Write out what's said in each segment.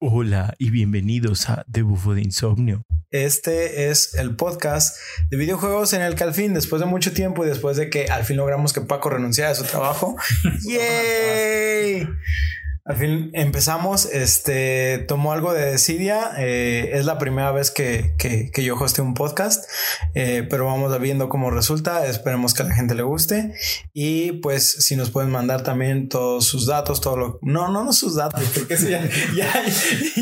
Hola y bienvenidos a The Bufo de Insomnio. Este es el podcast de videojuegos en el que al fin, después de mucho tiempo y después de que al fin logramos que Paco renunciara a su trabajo, ¡yay! Al fin empezamos, este, tomó algo de desidia, eh, es la primera vez que, que, que yo hosteo un podcast, eh, pero vamos viendo cómo resulta, esperemos que a la gente le guste y pues si nos pueden mandar también todos sus datos, todo lo... No, no, no sus datos, porque si ya, ya,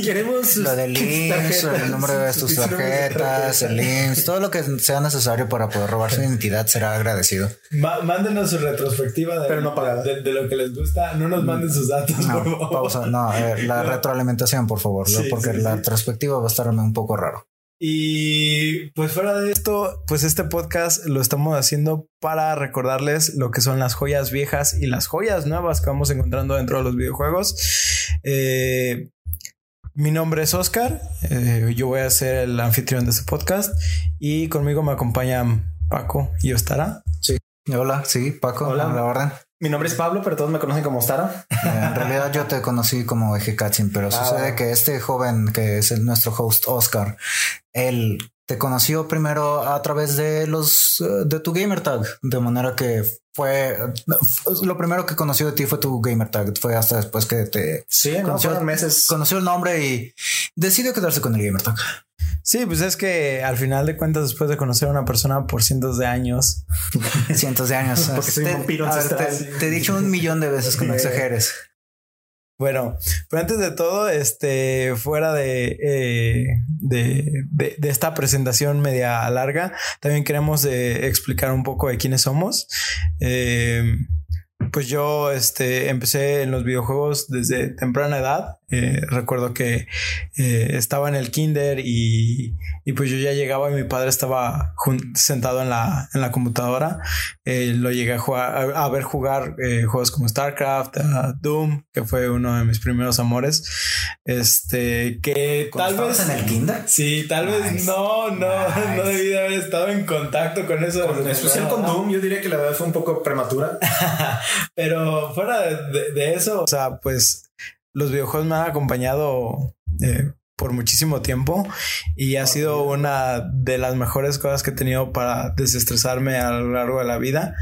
queremos sus lo del links, el número de tus tarjetas, el links, todo lo que sea necesario para poder robar su identidad será agradecido. mándenos su retrospectiva de, pero no. De, de, lo que les gusta, no nos manden sus datos, no. por favor. Pausa, no, eh, la retroalimentación, por favor, Sí, porque sí, la sí. retrospectiva va a estar un poco raro. Y pues fuera de esto, pues este podcast lo estamos haciendo para recordarles lo que son las joyas viejas y las joyas nuevas que vamos encontrando dentro de los videojuegos. Eh, mi nombre es Oscar, eh, yo voy a ser el anfitrión de este podcast y conmigo me acompañan Paco y Ostara. Hola, sí, Paco, Hola. la orden. Mi nombre es Pablo, pero todos me conocen como Stara. Eh, en realidad yo te conocí como Ejekatsin, pero Ah, sucede que este joven que es el, nuestro host Oscar, él te conoció primero a través de los eh, de tu gamer tag, de manera que fue lo primero que conoció de ti fue tu gamer tag, fue hasta después que te Sí, no, Conoció- meses. conoció el nombre y decidió quedarse con el gamer tag. Sí, pues es que al final de cuentas, después de conocer a una persona por cientos de años, Cientos de años. Porque soy un Te- vampiro a ver, ancestral. te, te he dicho un millón de veces que no exageres. Bueno, pero antes de todo, este, fuera de, eh, de, de- de esta presentación media larga, también queremos eh, explicar un poco de quiénes somos. Eh, pues yo este, empecé en los videojuegos desde temprana edad. Eh, recuerdo que eh, estaba en el kinder y, y pues yo ya llegaba y mi padre estaba sentado en la, en la computadora. Eh, lo llegué a, jugar, a, a ver jugar juegos como StarCraft, Doom, que fue uno de mis primeros amores. Este, que tal ¿Cuando vez... en el kinder? Sí, tal vez no, no, Nice. no debí de haber estado en contacto con eso. En especial con Doom, yo diría que la verdad fue un poco prematura. Pero fuera de, de- de eso, o sea, pues los videojuegos me han acompañado eh, por muchísimo tiempo y ha sido una de las mejores cosas que he tenido para desestresarme a lo largo de la vida.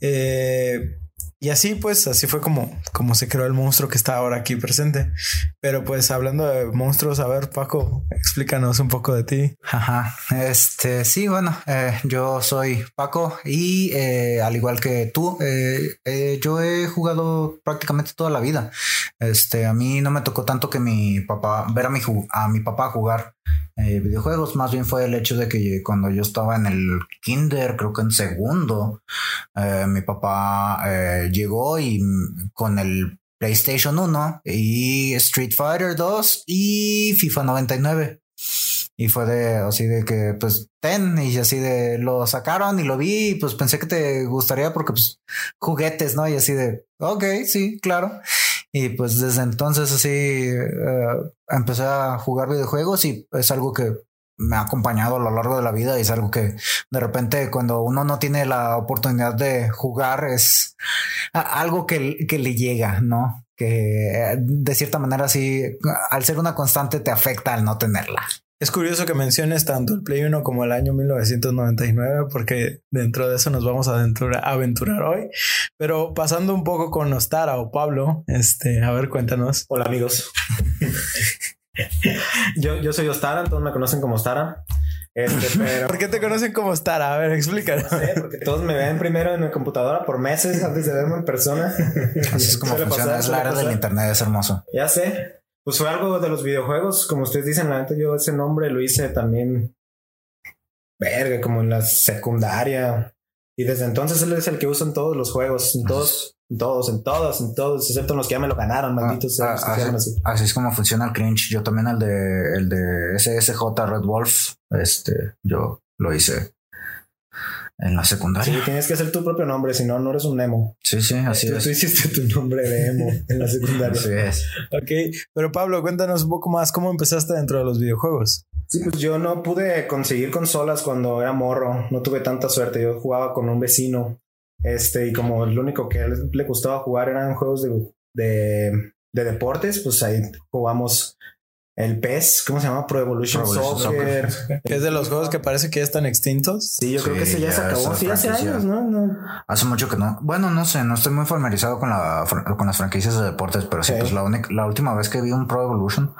Eh, y así, pues, así fue como, como se creó el monstruo que está ahora aquí presente. Pero pues hablando de monstruos, a ver, Paco, explícanos un poco de ti. Ajá. Este, sí, bueno, eh, yo soy Paco y eh, al igual que tú, eh, eh, yo he jugado prácticamente toda la vida. Este, a mí no me tocó tanto que mi papá, ver a mi, a mi papá jugar eh, videojuegos, más bien fue el hecho de que cuando yo estaba en el kinder, creo que en segundo, eh, mi papá eh, llegó y con el PlayStation 1 y Street Fighter 2 y FIFA 99. Y fue de así de que pues ten y así de lo sacaron y lo vi y pues pensé que te gustaría porque pues juguetes, ¿no? Y así de, ok, sí, claro. Y pues desde entonces así eh, empecé a jugar videojuegos y es algo que me ha acompañado a lo largo de la vida y es algo que de repente cuando uno no tiene la oportunidad de jugar es algo que, que le llega, ¿no? Que de cierta manera sí, al ser una constante te afecta al no tenerla. Es curioso que menciones tanto el Play 1 como el año 1999, porque dentro de eso nos vamos a aventura- a aventurar hoy. Pero pasando un poco con Ostara o Pablo, este, a ver, cuéntanos. Hola, amigos. yo, yo soy Ostara, todos me conocen como Ostara. Este, pero. ¿Por qué te conocen como Ostara? A ver, explícanos. No sé, porque todos me ven primero en la computadora por meses antes de verme en persona. Así es como funciona, pasar, es la era del internet, es hermoso. Ya sé. Pues fue algo de los videojuegos. Como ustedes dicen, la neta, yo ese nombre lo hice también. Verga, como en la secundaria. Y desde entonces él es el que uso en todos los juegos. En todos, en todos, en todos, en todos, excepto en los que ya me lo ganaron, malditos. Ah, ah, llaman así. Así es como funciona el cringe. Yo también el de el de SSJ Red Wolf, este, yo lo hice en la Sí, secundaria. tienes que hacer tu propio nombre, si no, no eres un emo. Sí, sí, así tú, es. tú hiciste tu nombre de emo en la secundaria. Así es. Ok, pero Pablo, cuéntanos un poco más cómo empezaste dentro de los videojuegos. Sí, pues yo no pude conseguir consolas cuando era morro, no tuve tanta suerte. Yo jugaba con un vecino, este, y como el único que a él le gustaba jugar eran juegos de, de de deportes, pues ahí jugamos el PES, ¿cómo se llama? Pro Evolution, Pro Evolution Soccer. Que es de los juegos que parece que ya están extintos. Sí, yo creo que ese ya, se acabó. Sí, hace años, ¿no? no. Hace mucho que no. Bueno, no sé, no estoy muy familiarizado con la con las franquicias de deportes, pero sí, Sí. pues la única, la última vez que vi un Pro Evolution,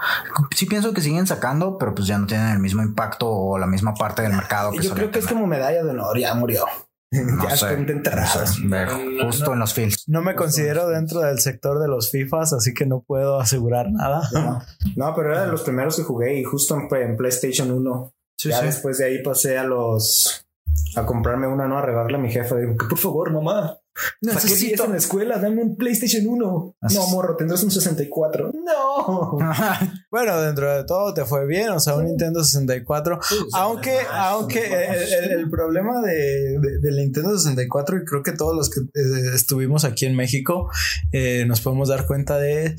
sí pienso que siguen sacando, pero pues ya no tienen el mismo impacto o la misma parte del mercado que Yo creo que es como medalla de honor, ya murió. No ya sé, están enterrados. no sé, justo en los fields. No me considero dentro del sector de los FIFAs, así que no puedo asegurar nada. No, no, pero era de los primeros que jugué y justo en, en PlayStation 1. Sí, ya sí. después de ahí pasé a los a comprarme una, no a regalarle a mi jefa. Digo, que por favor, mamá, saqué 10 Necesito- en la escuela, dame un PlayStation 1. Así No, morro, tendrás un 64. No. Bueno, dentro de todo te fue bien, o sea, un Nintendo 64. Aunque, aunque el, el- el problema de, de- del Nintendo 64, y creo que todos los que eh, estuvimos aquí en México eh, nos podemos dar cuenta de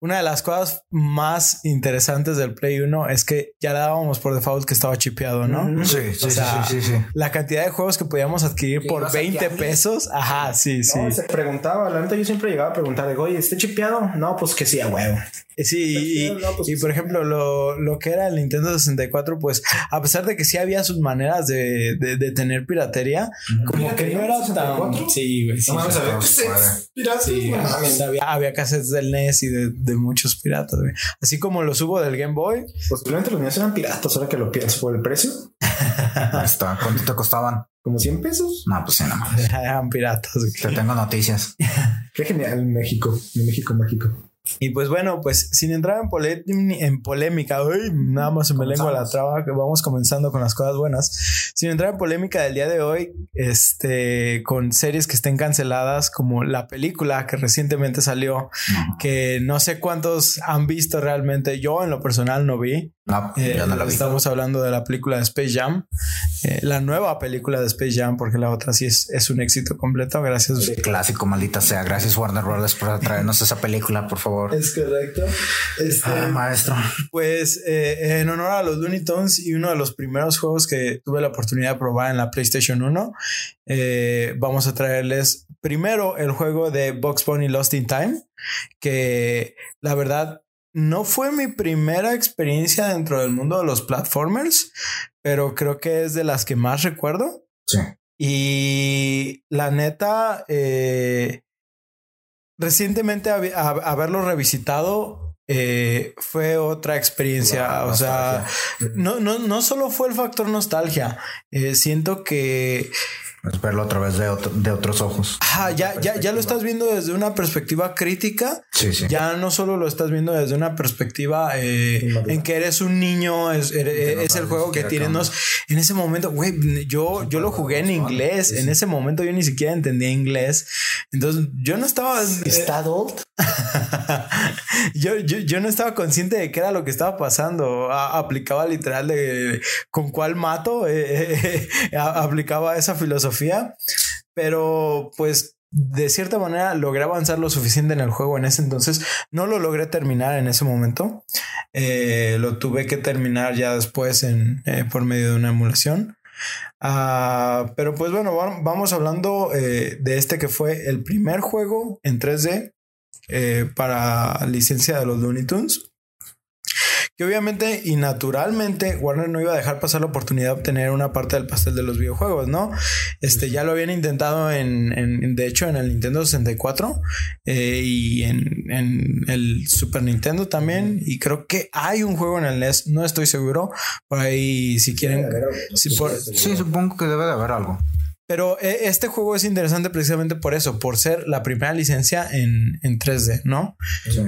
una de las cosas más interesantes del Play 1 es que ya le dábamos por default que estaba chipeado, ¿no? Sí, sí, O sea, sí, sí, sí. La cantidad de juegos que podíamos adquirir por ibas aquí 20 a mí. pesos. Ajá, sí, sí. Se preguntaba, la neta yo siempre llegaba a preguntar, digo, oye, ¿está chipeado? No, pues que sí, a huevo. Eh, Sí, y, No, pues, y por ejemplo, lo, lo que era el Nintendo 64, pues a pesar de que sí había sus maneras de, de, de tener piratería, como que no era tan. 64? Sí, güey. Sí, No mames, sí, a ver, todo ¿qué se es? puede. Piratas, sí, no ajá, mames. había, había cassettes del NES y de, de muchos piratas, güey. Así como los hubo del Game Boy. Posiblemente los míos eran piratas, ahora que lo pienso por el precio. Ahí está. ¿Cuánto te costaban? Como 100 pesos. No, pues sí, no mames. Eran piratas. güey. Te tengo noticias. Qué genial México, México mágico. Y pues bueno, pues sin entrar en, pole- en polémica, uy, nada más se me lengua la traba, que vamos comenzando con las cosas buenas. Sin entrar en polémica del día de hoy, este, con series que estén canceladas, como la película que recientemente salió, que no sé cuántos han visto realmente. Yo en lo personal no vi. no, Eh, yo no la vi. Estamos hablando de la película de Space Jam, eh, la nueva película de Space Jam, porque la otra sí es, es un éxito completo. Gracias. Clásico, maldita sea. Gracias, Warner Brothers, por traernos esa película, por favor. Es correcto. Este, Ah, maestro. Pues eh, en honor a los Looney Tunes y uno de los primeros juegos que tuve la oportunidad de probar en la PlayStation 1, eh, vamos a traerles primero el juego de Box Bunny Lost in Time, que la verdad no fue mi primera experiencia dentro del mundo de los platformers, pero creo que es de las que más recuerdo. Sí. Y la neta, eh, recientemente habi- a- haberlo revisitado eh, fue otra experiencia. La o sea, no, no, no solo fue el factor nostalgia. eh, siento que Es verlo a través de, otro- de otros ojos. ajá, ya, ya, ya lo estás viendo desde una perspectiva crítica. Sí, sí. Ya no solo lo estás viendo desde una perspectiva eh, en que eres un niño, es, no es el juego que siquiera tiene qué unos- en ese momento, güey, yo, yo lo jugué en inglés, en ese momento yo ni siquiera entendía inglés, entonces yo no estaba... ¿Está adult? yo, yo, yo no estaba consciente de qué era lo que estaba pasando. A- aplicaba literal de con cuál mato, eh, eh, eh, aplicaba esa filosofía, pero pues de cierta manera logré avanzar lo suficiente en el juego en ese entonces. No lo logré terminar en ese momento. Eh, lo tuve que terminar ya después eh, por medio de una emulación. Ah, pero pues bueno, va- vamos hablando eh, de este que fue el primer juego en 3D eh, para licencia de los Looney Tunes. Que obviamente y naturalmente Warner no iba a dejar pasar la oportunidad de obtener una parte del pastel de los videojuegos, ¿no? Este ya lo habían intentado en, en- de hecho, en el Nintendo 64 eh, y en, en el Super Nintendo también. Y creo que hay un juego en el NES, no estoy seguro. Por ahí, si quieren, si por- Sí, supongo que debe de haber algo. pero eh, este juego es interesante precisamente por eso, por ser la primera licencia en, en 3D, ¿no?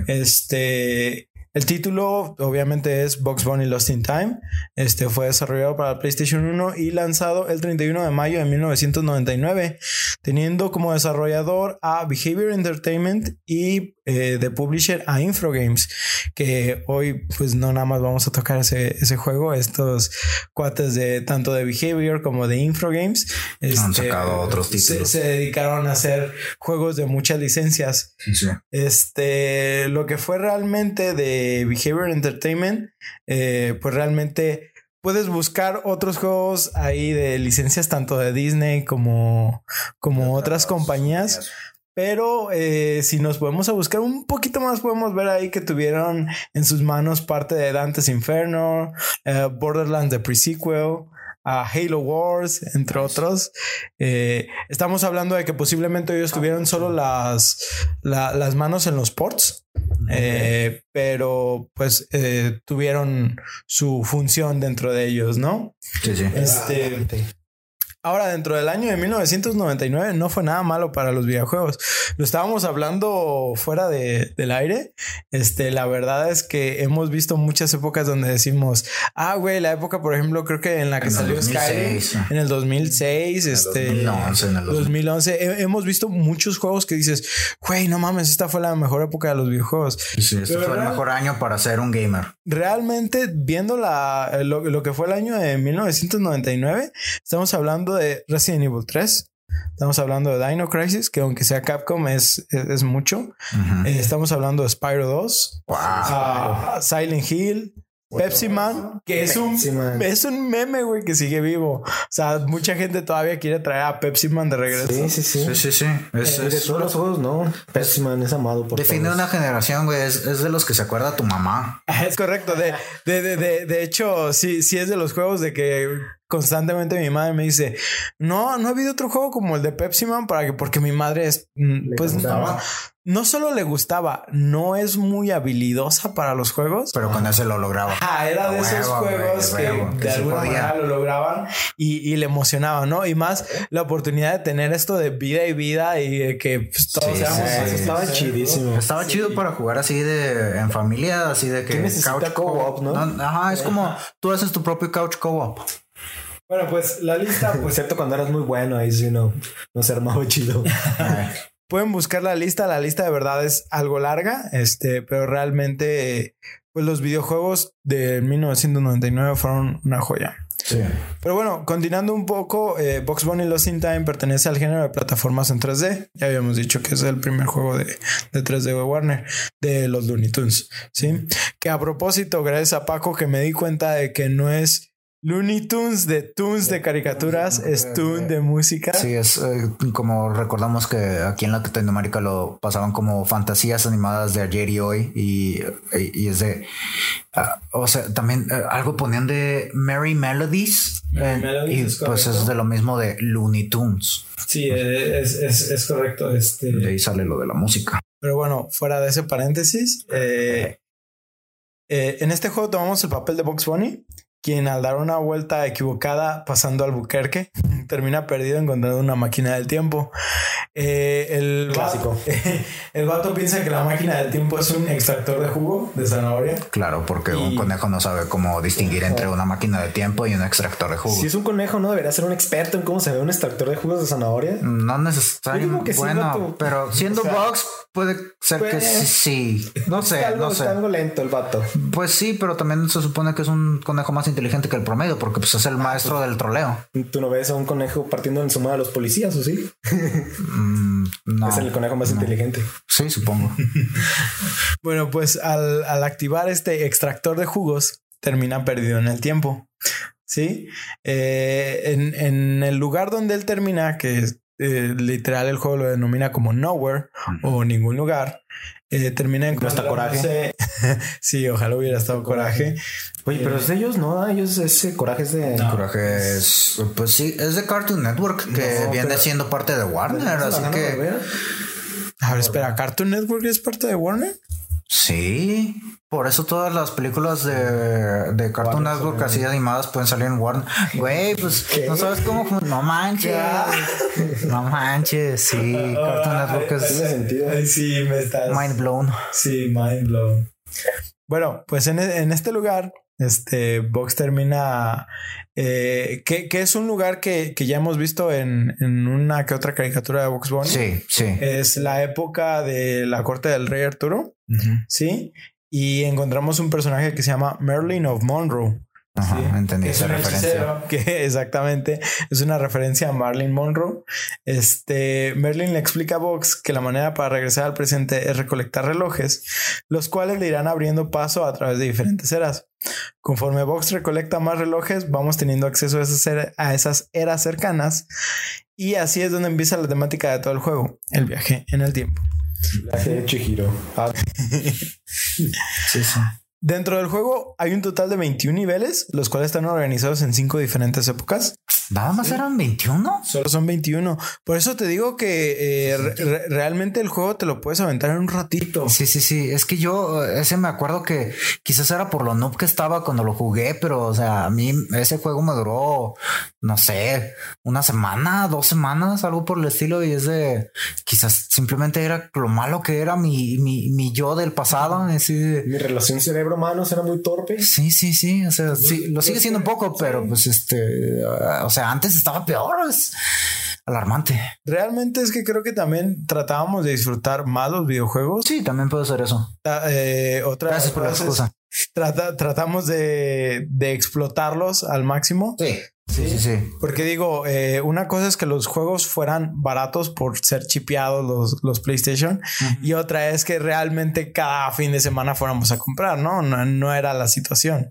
Este, el título obviamente es Box Bunny Lost in Time. Este fue desarrollado para PlayStation 1 y lanzado el 31 de mayo de 1999, teniendo como desarrollador a Behavior Entertainment y eh, de publisher a Infrogames, que hoy pues no nada más vamos a tocar ese, ese juego, estos cuates de tanto de Behavior como de Infrogames. Han este, sacado otros se- títulos. se dedicaron a hacer juegos de muchas licencias. Sí, sí. Este, lo que fue realmente de Behavior Entertainment, eh, pues realmente puedes buscar otros juegos ahí de licencias tanto de Disney como, como otras compañías. pero eh, si nos podemos a buscar un poquito más, podemos ver ahí que tuvieron en sus manos parte de Dante's Inferno, eh, Borderlands de pre-sequel, a Halo Wars, entre otros. Eh, estamos hablando de que posiblemente ellos tuvieron solo las, la- las manos en los ports, eh, pero pues eh, tuvieron su función dentro de ellos, ¿no? Sí, sí. Este, Ahora, dentro del año de 1999 no fue nada malo para los videojuegos. Lo estábamos hablando fuera de- del aire. Este, la verdad es que hemos visto muchas épocas donde decimos, ah, güey, la época, por ejemplo, creo que en la que En salió 2006. Skyrim, en el 2006, este, 2011, en el 2011, he- hemos visto muchos juegos que dices, güey, no mames, esta fue la mejor época de los videojuegos. Sí, este Pero fue el mejor año para ser un gamer. realmente viendo la, lo, lo que fue el año de 1999, estamos hablando de Resident Evil 3. Estamos hablando de Dino Crisis, que aunque sea Capcom es, es, es mucho. Eh, estamos hablando de Spyro 2, Wow. ah, Silent Hill, Pepsi Man, que es un, Man. es un meme, güey, que sigue vivo. O sea, mucha gente todavía quiere traer a Pepsi Man de regreso. Sí, sí, sí. Sí, sí, sí. Es, de es- todos los juegos, no. Pepsi Man es amado por define todos. una generación, güey. Es, es de los que se acuerda tu mamá. Es correcto. De, de, de, de, de hecho, sí, sí es de los juegos de que constantemente mi madre me dice, no, no ha habido otro juego como el de Pepsi Man para que, porque mi madre es, mm, pues no, no solo le gustaba, no es muy habilidosa para los juegos. Pero con ese lo lograba. Ah, era de esos huevo, juegos a que huevo, que de sí alguna podía. manera lo lograban y, y le emocionaba, ¿no? Y más la oportunidad de tener esto de vida y vida y de que pues, todos Sí, seamos sí, estaba ¿eh? chidísimo. Estaba chido para jugar así de en familia, así de que ¿Qué necesita co-op, no? Ajá, es como tú haces tu propio couch co-op. Bueno, pues la lista, pues Excepto cuando eras muy bueno, ahí sí no, no se armaba chido. Pueden buscar la lista, la lista de verdad es algo larga, este, pero realmente pues los videojuegos de 1999 fueron una joya. Sí. Pero bueno, continuando un poco, eh, Box Bunny Lost in Time pertenece al género de plataformas en 3D. Ya habíamos dicho que es el primer juego de, de 3D de Warner, de los Looney Tunes, ¿sí? Que a propósito, gracias a Paco que me di cuenta de que no es Looney Tunes de Tunes de caricaturas, es Tune de música. Sí, es eh, como recordamos que aquí en Latinoamérica lo pasaban como fantasías animadas de ayer y hoy y, y- y es de, ah, o sea, también eh, algo ponían de Merry Melodies Merry eh, Melodies, y es pues es de lo mismo de Looney Tunes. Sí, es, es, es correcto. Este... De ahí sale lo de la música. Pero bueno, fuera de ese paréntesis, eh, eh, en este juego tomamos el papel de Box Bunny, quien al dar una vuelta equivocada pasando al Buquerque, termina perdido encontrando una máquina del tiempo. Eh, el, Clásico. el vato piensa que la máquina del tiempo es un extractor de jugo de zanahoria. Claro, porque Y- un conejo no sabe cómo distinguir entre una máquina de tiempo y un extractor de jugo. Si es un conejo, ¿no? Debería ser un experto en cómo se ve un extractor de jugos de zanahoria. No necesariamente. sí, bueno, pero siendo O sea, Box puede ser que pues, sí, sí. No sé, algo, no sé. está algo lento el vato. Pues sí, pero también se supone que es un conejo más inteligente que el promedio, porque pues es el maestro del troleo. Tú no ves a un conejo partiendo en su madre a los policías, ¿o sí? Mm, no. es el conejo más inteligente. Sí, supongo. Bueno, pues al, al activar este extractor de jugos, termina perdido en el tiempo. Sí. Eh, en, en el lugar donde él termina, que es, eh, literal el juego lo denomina como nowhere o ningún lugar, eh, termina en está Coraje. sí, ojalá hubiera estado coraje. Oye, pero es de ellos, ¿no? Ah, Ellos, ese coraje es de. Coraje es, pues sí, es de Cartoon Network, que No, viene pero- siendo parte de Warner, ¿Se así que? A ver, espera, ¿Cartoon Network es parte de Warner? Sí. Por eso todas las películas de, de Cartoon Network así animadas pueden salir en Warner. Güey, pues no sabes cómo. fun- No manches. No manches. Sí, Cartoon Network Tiene es sentido. Sí, me estás. mind blown. Sí, mind blown. Bueno, pues en, en este lugar, este Box termina. Eh, que, que es un lugar que, que ya hemos visto en, en una que otra caricatura de Box Bunny. Sí, sí. Es la época de la corte del rey Arturo. Sí. Y encontramos un personaje que se llama Merlin of Monroe. Ajá, Sí, entendí es esa un referencia. hechicero, que exactamente es una referencia a Marilyn Monroe. Este Merlin le explica a Vox que la manera para regresar al presente es recolectar relojes, los cuales le irán abriendo paso a través de diferentes eras. Conforme Vox recolecta más relojes, vamos teniendo acceso a esas, era- a esas eras cercanas Y así es donde empieza la temática de todo el juego, el viaje en el tiempo. Viaje de Chihiro. Ah, Sí, sí. Dentro del juego hay un total de 21 niveles, los cuales están organizados en cinco diferentes épocas. Nada más eran 21. Solo son 21. Por eso te digo que eh, re- re- realmente el juego te lo puedes aventar en un ratito. Sí, sí, sí. Es que yo eh, ese me acuerdo que quizás era por lo noob que estaba cuando lo jugué, pero o sea, a mí ese juego me duró, no sé, una semana, dos semanas, algo por el estilo. Y es de quizás simplemente era lo malo que era mi, mi, mi yo del pasado. Así Mi relación cerebro-manos era muy torpe. Sí, sí, sí. O sea, sí, lo sigue siendo un poco, pero pues este, ah, o sea, antes estaba peor. Es alarmante. Realmente es que creo que también tratábamos de disfrutar más los videojuegos. Sí, también puede ser eso. Ta- eh, otra Gracias por la excusa. trata- tratamos de, de explotarlos al máximo. Sí, sí, sí, sí. Porque digo, eh, una cosa es que los juegos fueran baratos por ser chipeados los, los PlayStation y otra es que realmente cada fin de semana fuéramos a comprar, ¿no? No, no era la situación.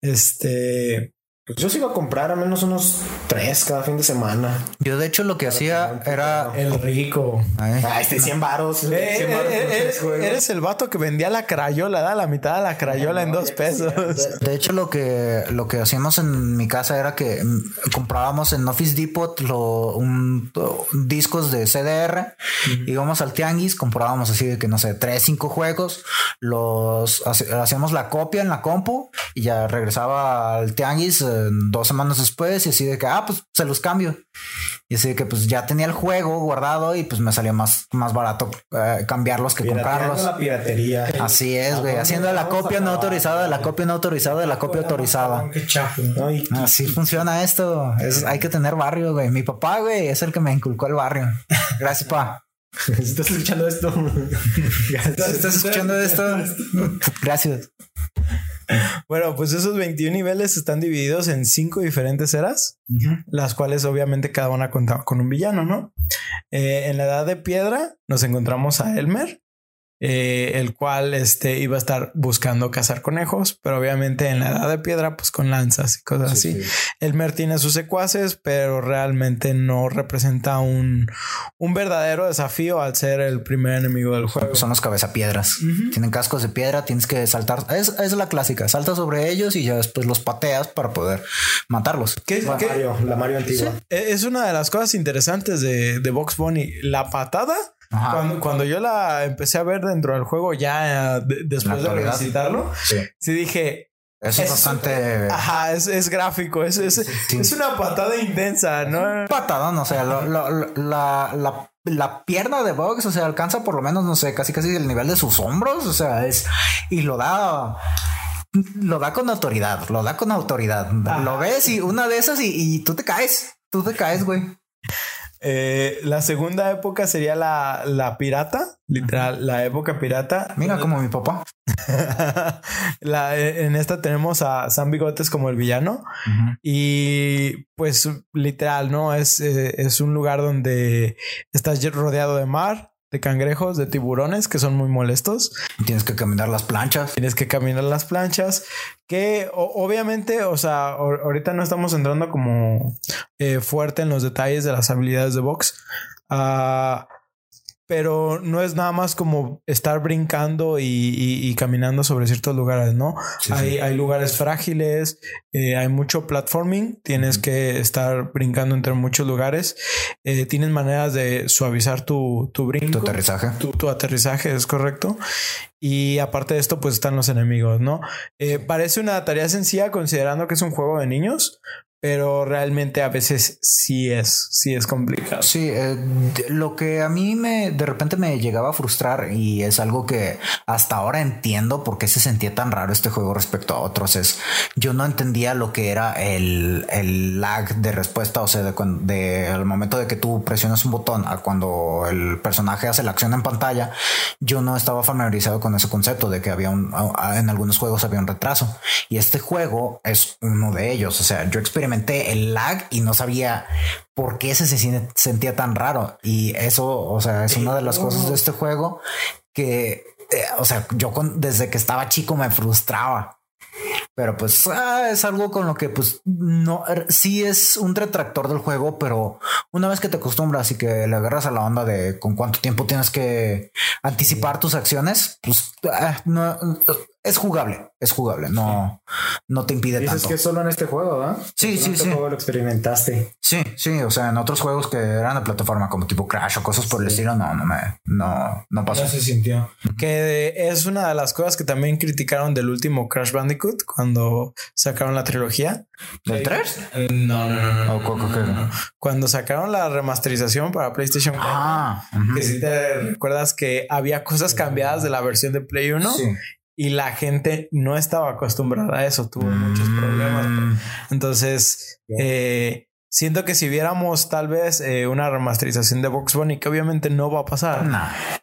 Este, Pues yo sí iba a comprar al menos unos tres cada fin de semana. Yo de hecho lo que hacía era... el rico. Ay. Ah, este 100 varos. 100 Eh, varos eh, tres eres, el vato que vendía la crayola, da la mitad de la crayola en dos pesos. De hecho, lo que, lo que hacíamos en mi casa era que mm, comprábamos en Office Depot lo, un, un discos de CDR, íbamos al tianguis, comprábamos así de que no sé, tres, cinco juegos, los hacíamos la copia en la compu y ya regresaba al tianguis eh, dos semanas después y así de que, ah, pues se los cambio. Y así de que pues ya tenía el juego guardado y pues me salía más, más barato eh, cambiarlos que comprarlos. la piratería. Así es, güey. dónde Haciendo la copia no autorizada de la copia no autorizada de la copia autorizada. Así funciona esto. Es, hay que tener barrio, güey. Mi papá, güey, es el que me inculcó el barrio. Gracias, pa. si estás escuchando esto, Si estás escuchando esto, gracias. Bueno, pues esos 21 niveles están divididos en cinco diferentes eras, las cuales obviamente cada una contaba con un villano, ¿no? Eh, en la edad de piedra nos encontramos a Elmer, eh, el cual este, iba a estar buscando cazar conejos, pero obviamente en la edad de piedra, pues con lanzas y cosas así. Elmer tiene sus secuaces, pero realmente no representa un, un verdadero desafío al ser el primer enemigo del juego. Son los cabezapiedras. Tienen cascos de piedra, tienes que saltar. Es, es la clásica. Saltas sobre ellos y ya después los pateas para poder matarlos. ¿Qué- La qué- Mario, la Mario antigua. Eh, Es una de las cosas interesantes de, de Box Bunny. La patada, Ajá. cuando, cuando yo la empecé a ver dentro del juego, ya eh, de- después de revisitarlo, Sí. sí dije. Eso es, bastante Ajá, es, es gráfico, es, es, es una patada intensa, ¿no? patadón. O sea, lo- lo- lo- la, la, la pierna de Box, o sea, alcanza por lo menos, no sé, casi casi el nivel de sus hombros. O sea, es y lo da. Lo da con autoridad, lo da con autoridad. Lo ves y una de esas y, y tú te caes. Tú te caes, güey. Eh, la segunda época sería la, la pirata, literal, la época pirata. Mira como mi papá. La- eh, en esta tenemos a Sam Bigotes como el villano. Y pues literal, ¿no? Es, eh, es un lugar donde estás rodeado de mar, de cangrejos, de tiburones que son muy molestos. Tienes que caminar las planchas. Tienes que caminar las planchas que o- obviamente, o sea, ahor- ahorita no estamos entrando como eh, fuerte en los detalles de las habilidades de box. Ah, pero no es nada más como estar brincando y, y- y caminando sobre ciertos lugares, ¿no? Sí, hay, sí. hay lugares frágiles, eh, hay mucho platforming, tienes que estar brincando entre muchos lugares, eh, tienes maneras de suavizar tu, tu brinco. Tu aterrizaje. Tu, tu aterrizaje es correcto. Y aparte de esto, pues están los enemigos, ¿no? Eh, parece una tarea sencilla considerando que es un juego de niños, pero realmente a veces sí es, sí es complicado. Sí, eh, lo que a mí me de repente me llegaba a frustrar y es algo que hasta ahora entiendo por qué se sentía tan raro este juego respecto a otros es yo no entendía lo que era el, el lag de respuesta, o sea, de, de al momento de que tú presionas un botón a cuando el personaje hace la acción en pantalla, yo no estaba familiarizado con ese concepto de que había un en algunos juegos había un retraso y este juego es uno de ellos, o sea, yo experimenté el lag y no sabía por qué se, sentía tan raro. Y eso, o sea, es una de las cosas de este juego que, eh, o sea, yo con- desde que estaba chico me frustraba. Pero pues ah, es algo con lo que pues no, er, sí es un retractor del juego, pero una vez que te acostumbras y que le agarras a la onda de con cuánto tiempo tienes que anticipar tus acciones, pues ah, no, es jugable, es jugable, no, no te impide Dices tanto. que solo en este juego, ¿verdad? Sí, Solo sí, en este sí. juego lo experimentaste. Sí, sí, o sea, en otros juegos que eran de plataforma como tipo Crash o cosas por el estilo, no, no me, no, no pasó. No se sintió. Que es una de las cosas que también criticaron del último Crash Bandicoot cuando sacaron la trilogía. ¿Del 3? Eh, No, no, no, no. ¿O co- co- qué? Cuando sacaron la remasterización para PlayStation 4. Ah. Que si te recuerdas que había cosas cambiadas de la versión de Play 1 Sí. Y la gente no estaba acostumbrada a eso, tuvo muchos problemas. Mm, Entonces, eh, siento que si viéramos tal vez eh, una remasterización de Box Bunny, que obviamente no va a pasar,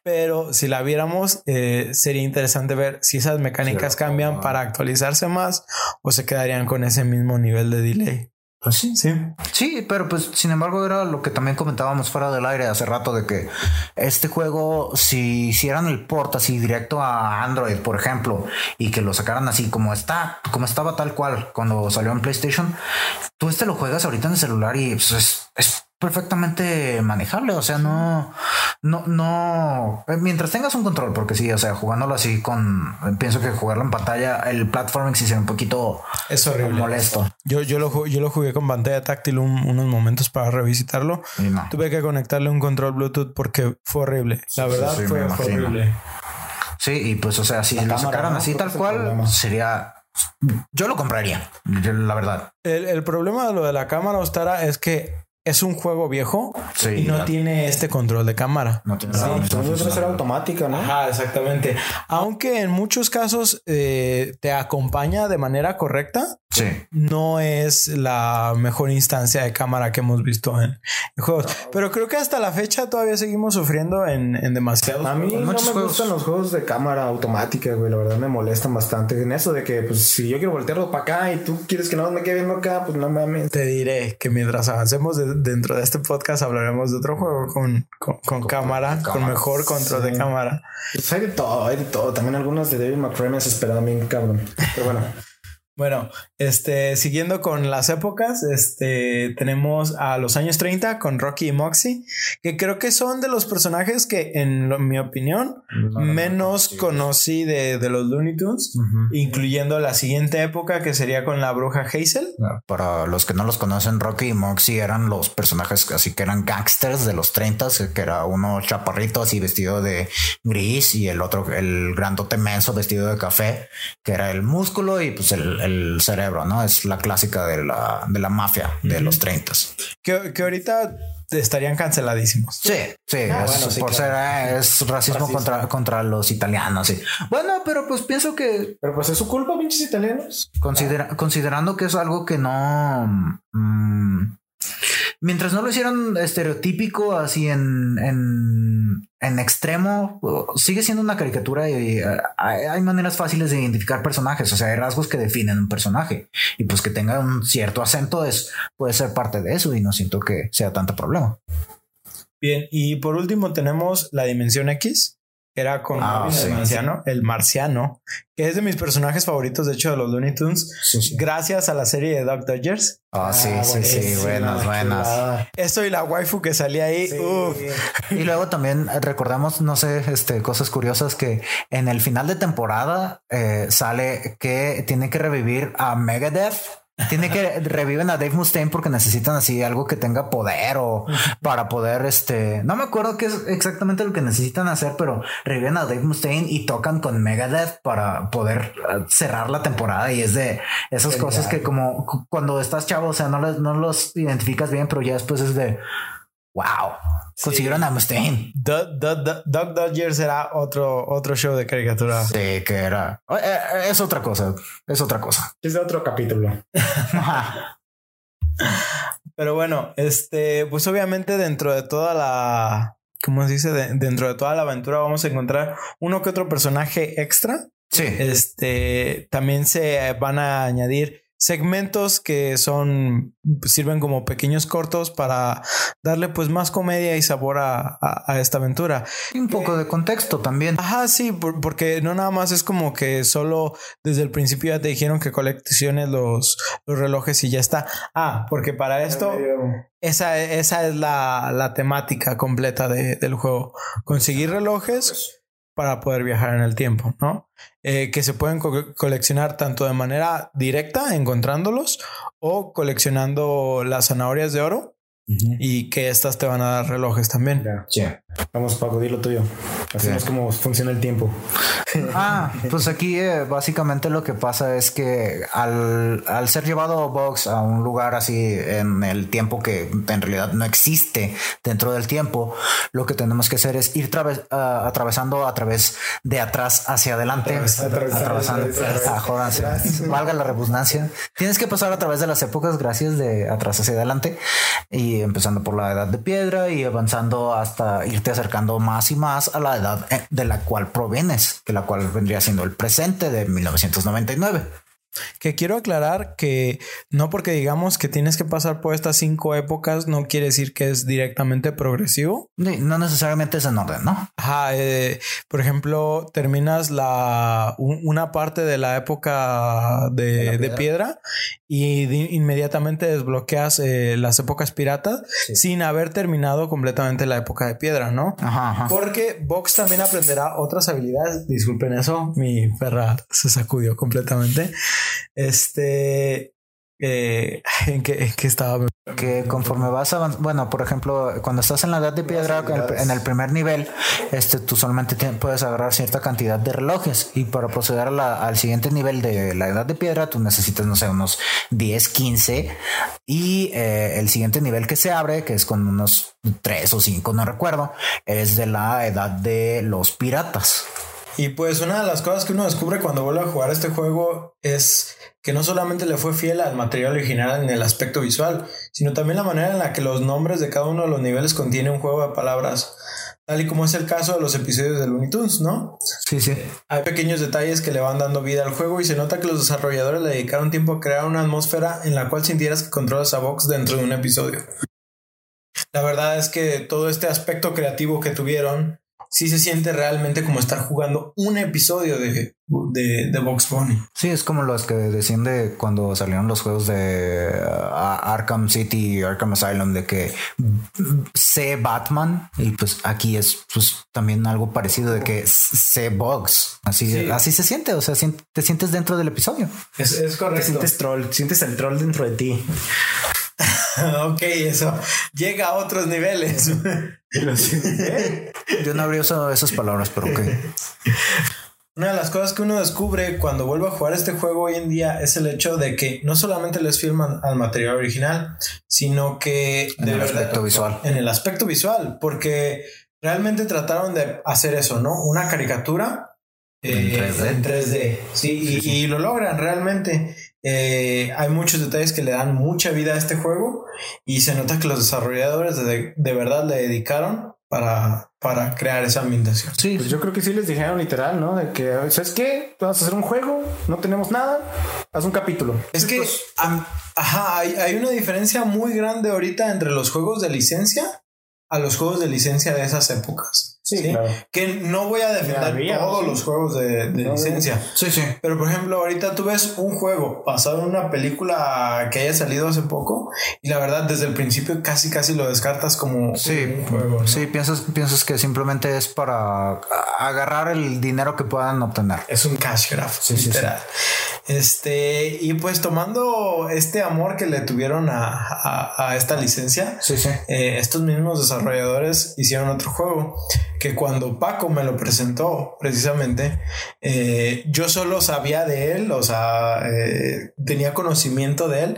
pero si la viéramos, eh, sería interesante ver si esas mecánicas Sí, cambian para actualizarse más o se quedarían con ese mismo nivel de delay. Pues sí. Sí. Sí, pero pues sin embargo era lo que también comentábamos fuera del aire hace rato de que este juego, si hicieran el port así directo a Android, por ejemplo, y que lo sacaran así como está, como estaba tal cual cuando salió en PlayStation, tú este lo juegas ahorita en el celular y pues, es, es perfectamente manejable. O sea, no, no, no, eh, mientras tengas un control, porque sí, o sea, jugándolo así con, pienso que jugarlo en pantalla, el platforming sí será un poquito Es horrible. molesto. Yo, yo, lo, yo lo jugué con pantalla táctil un- unos momentos para revisitarlo. Y no. Tuve que conectarle un control Bluetooth porque fue horrible. La verdad sí, fue, horrible. Sí, y pues, o sea, si La lo cámara, sacaran ¿no? así tal cual, problema. sería. Yo lo compraría, la verdad. El, el problema de lo de la cámara Ostara es que es un juego viejo Sí, y no ya. tiene este control de cámara. No tiene Sí, nada. pues debe ser automática, ¿no? Ajá, exactamente. Aunque en muchos casos eh, te acompaña de manera correcta, Sí. no es la mejor instancia de cámara que hemos visto en, en juegos. Pero creo que hasta la fecha todavía seguimos sufriendo en, en demasiados. A mí no me juegos. gustan los juegos de cámara automática, güey. La verdad me molestan bastante. En eso de que, pues, si yo quiero voltearlo para acá y tú quieres que no me quede viendo acá, pues no mames. Te diré que mientras avancemos de- dentro de este podcast hablaremos de otro juego con, con, con cámara, con mejor control de cámara. Pues hay de todo, hay de todo. También algunas de David McCray me esperaban bien, cabrón. Pero bueno, Bueno, este, siguiendo con las épocas, este, tenemos a los años 30 con Rocky y Moxie, que creo que son de los personajes que, en lo- mi opinión, menos conocí de, de los Looney Tunes, incluyendo la siguiente época que sería con la bruja Hazel. Para los que no los conocen, Rocky y Moxie eran los personajes así que eran gangsters de los 30, que era uno chaparrito así vestido de gris y el otro, el grandote menso vestido de café, que era el músculo y pues el, el cerebro, ¿no? Es la clásica de la, de la mafia de los 30. Que, que ahorita estarían canceladísimos. Sí, sí, Ah, es, bueno, sí, por claro. ser eh, es racismo, Racismo. Contra, contra los italianos. Sí. Bueno, pero pues pienso que pero pues es su culpa, pinches italianos. considera- considerando que es algo que no. mm, mientras no lo hicieran estereotípico así en, en, en extremo, sigue siendo una caricatura y uh, hay, maneras fáciles de identificar personajes. O sea, hay rasgos que definen un personaje y pues que tenga un cierto acento es, puede ser parte de eso y no siento que sea tanto problema. Bien, y por último tenemos la Dimensión X, era con Ah, sí. el marciano, el marciano, que es de mis personajes favoritos, de hecho, de los Looney Tunes, gracias a la serie de Duck Dodgers. Ah, sí, Ah, sí, sí, buenísima, buenas, buenas. Esto y la waifu que salía ahí. Sí. uf. Y luego también eh, recordamos, no sé, este, cosas curiosas que en el final de temporada eh, sale que tiene que revivir a Megadeth. Tiene que reviven a Dave Mustaine porque necesitan así algo que tenga poder o para poder este no me acuerdo qué es exactamente lo que necesitan hacer, pero reviven a Dave Mustaine y tocan con Megadeth para poder eh, cerrar la temporada. Y es de esas Genial. cosas que como cu- cuando estás chavo, o sea, no, les- no los identificas bien, pero ya después es de wow, consiguieron a Mustaine. Du- du- Duck Dodgers era otro, otro show de caricatura. Sí, que era. eh, eh, Es otra cosa. Es otra cosa. Es de otro capítulo. Pero bueno, este, pues obviamente dentro de toda la, ¿cómo se dice? De- dentro de toda la aventura vamos a encontrar uno que otro personaje extra. Sí. Este, también se van a añadir segmentos que son sirven como pequeños cortos para darle pues más comedia y sabor a, a, esta aventura. Y un poco de contexto también. Ajá, sí, porque no nada más es como que solo desde el principio ya te dijeron que colecciones los, los relojes y ya está. Ah, porque para esto esa, esa es la, la temática completa de, del juego. Conseguir relojes pues, para poder viajar en el tiempo, ¿no? Eh, que se pueden coleccionar tanto de manera directa, encontrándolos, o coleccionando las zanahorias de oro y que estas te van a dar relojes también. Vamos, Paco, dilo tuyo. Así es como funciona el tiempo. Ah, pues aquí eh, básicamente lo que pasa es que al, al, ser llevado Box a un lugar así en el tiempo que en realidad no existe dentro del tiempo, lo que tenemos que hacer es ir uh, atravesando a través de atrás hacia adelante. atravesando. Ah, valga la redundancia. Tienes que pasar a través de las épocas, gracias, de atrás hacia adelante y empezando por la edad de piedra y avanzando hasta irte acercando más y más a la edad eh, de la cual provienes, que la cual vendría siendo el presente de 1999. Que quiero aclarar que no porque digamos que tienes que pasar por estas cinco épocas no quiere decir que es directamente progresivo. No necesariamente es en orden, ¿no? Ajá, eh, por ejemplo, terminas la una parte de la época de, piedra? y inmediatamente desbloqueas eh, las épocas piratas sin haber terminado completamente la época de piedra, ¿no? Ajá, Porque Vox también aprenderá otras habilidades. Disculpen eso, mi perra se sacudió completamente. Este, eh, ¿en, qué, estaba? Que conforme vas avanzando, bueno, por ejemplo, cuando estás en la edad de piedra, en el primer nivel, este, tú solamente puedes agarrar cierta cantidad de relojes y para proceder al siguiente nivel de la edad de piedra, tú necesitas, no sé, unos 10, 15 y eh, el siguiente nivel que se abre, que es con unos 3 o 5, no recuerdo, es de la edad de los piratas. Y pues una de las cosas que uno descubre cuando vuelve a jugar este juego es que no solamente le fue fiel al material original en el aspecto visual, sino también la manera en la que los nombres de cada uno de los niveles contiene un juego de palabras, tal y como es el caso de los episodios de Looney Tunes, ¿no? Sí, sí. Hay pequeños detalles que le van dando vida al juego y se nota que los desarrolladores le dedicaron tiempo a crear una atmósfera en la cual sintieras que controlas a Vox dentro de un episodio. La verdad es que todo este aspecto creativo que tuvieron sí se siente realmente como estar jugando un episodio de, de, de Box Bunny. Sí, es como los que decían de cuando salieron los juegos de uh, Arkham City y Arkham Asylum, de que sé Batman y pues aquí es pues también algo parecido de que sé Box. Así, así se siente, o sea, te sientes dentro del episodio. Es, es correcto. Te sientes troll, sientes el troll dentro de ti. ok, eso llega a otros niveles. Yo no habría usado esas palabras, pero ok. Una de las cosas que uno descubre cuando vuelve a jugar este juego hoy en día es el hecho de que no solamente les firman al material original, sino que en el aspecto visual. En el aspecto visual, porque realmente trataron de hacer eso, ¿no? Una caricatura en 3D. Eh, sí, y, lo logran realmente. Eh, hay muchos detalles que le dan mucha vida a este juego y se nota que los desarrolladores de, verdad le dedicaron para, para crear esa ambientación. Sí, pues yo creo que sí les dijeron literal, ¿no? De que, ¿sabes qué? Vamos a hacer un juego, no tenemos nada, haz un capítulo. Es que, pues, ajá, hay, hay una diferencia muy grande ahorita entre los juegos de licencia a los juegos de licencia de esas épocas. Sí, Que no voy a defender todos los juegos de, licencia. Sí, sí. Pero por ejemplo, ahorita tú ves un juego basado en una película que haya salido hace poco y la verdad desde el principio casi casi lo descartas como sí, un juego. Sí, piensas, piensas que simplemente es para agarrar el dinero que puedan obtener. Es un cash grab, literal. Este, y pues tomando este amor que le tuvieron a, esta licencia, eh, estos mismos desarrolladores hicieron otro juego que cuando Paco me lo presentó precisamente, eh, yo solo sabía de él, o sea, eh, tenía conocimiento de él,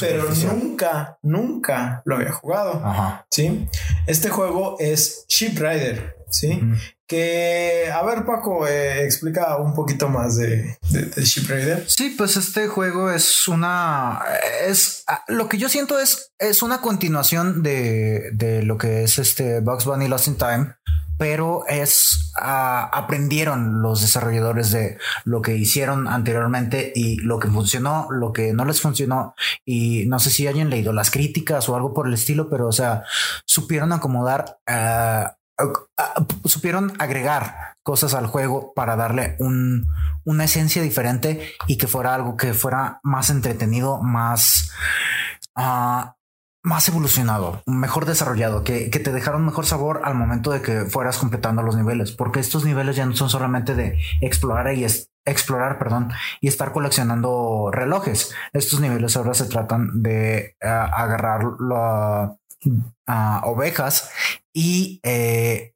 pero nunca, nunca lo había jugado. Sí, este juego es Ship Rider. Sí, que, a ver, Paco, eh, explica un poquito más de, de, Ship Raider. Sí, pues este juego es una. Es ah, lo que yo siento es, es una continuación de, de lo que es este Bugs Bunny Lost in Time. pero es ah, aprendieron los desarrolladores de lo que hicieron anteriormente y lo que funcionó, lo que no les funcionó y no sé si hayan leído las críticas o algo por el estilo, pero o sea, supieron acomodar, ah, supieron agregar cosas al juego para darle un, una esencia diferente y que fuera algo que fuera más entretenido, más más evolucionado, mejor desarrollado, que, te dejaron mejor sabor al momento de que fueras completando los niveles, porque estos niveles ya no son solamente de explorar y explorar, perdón, y estar coleccionando relojes. Estos niveles ahora se tratan de uh, agarrar ovejas y eh,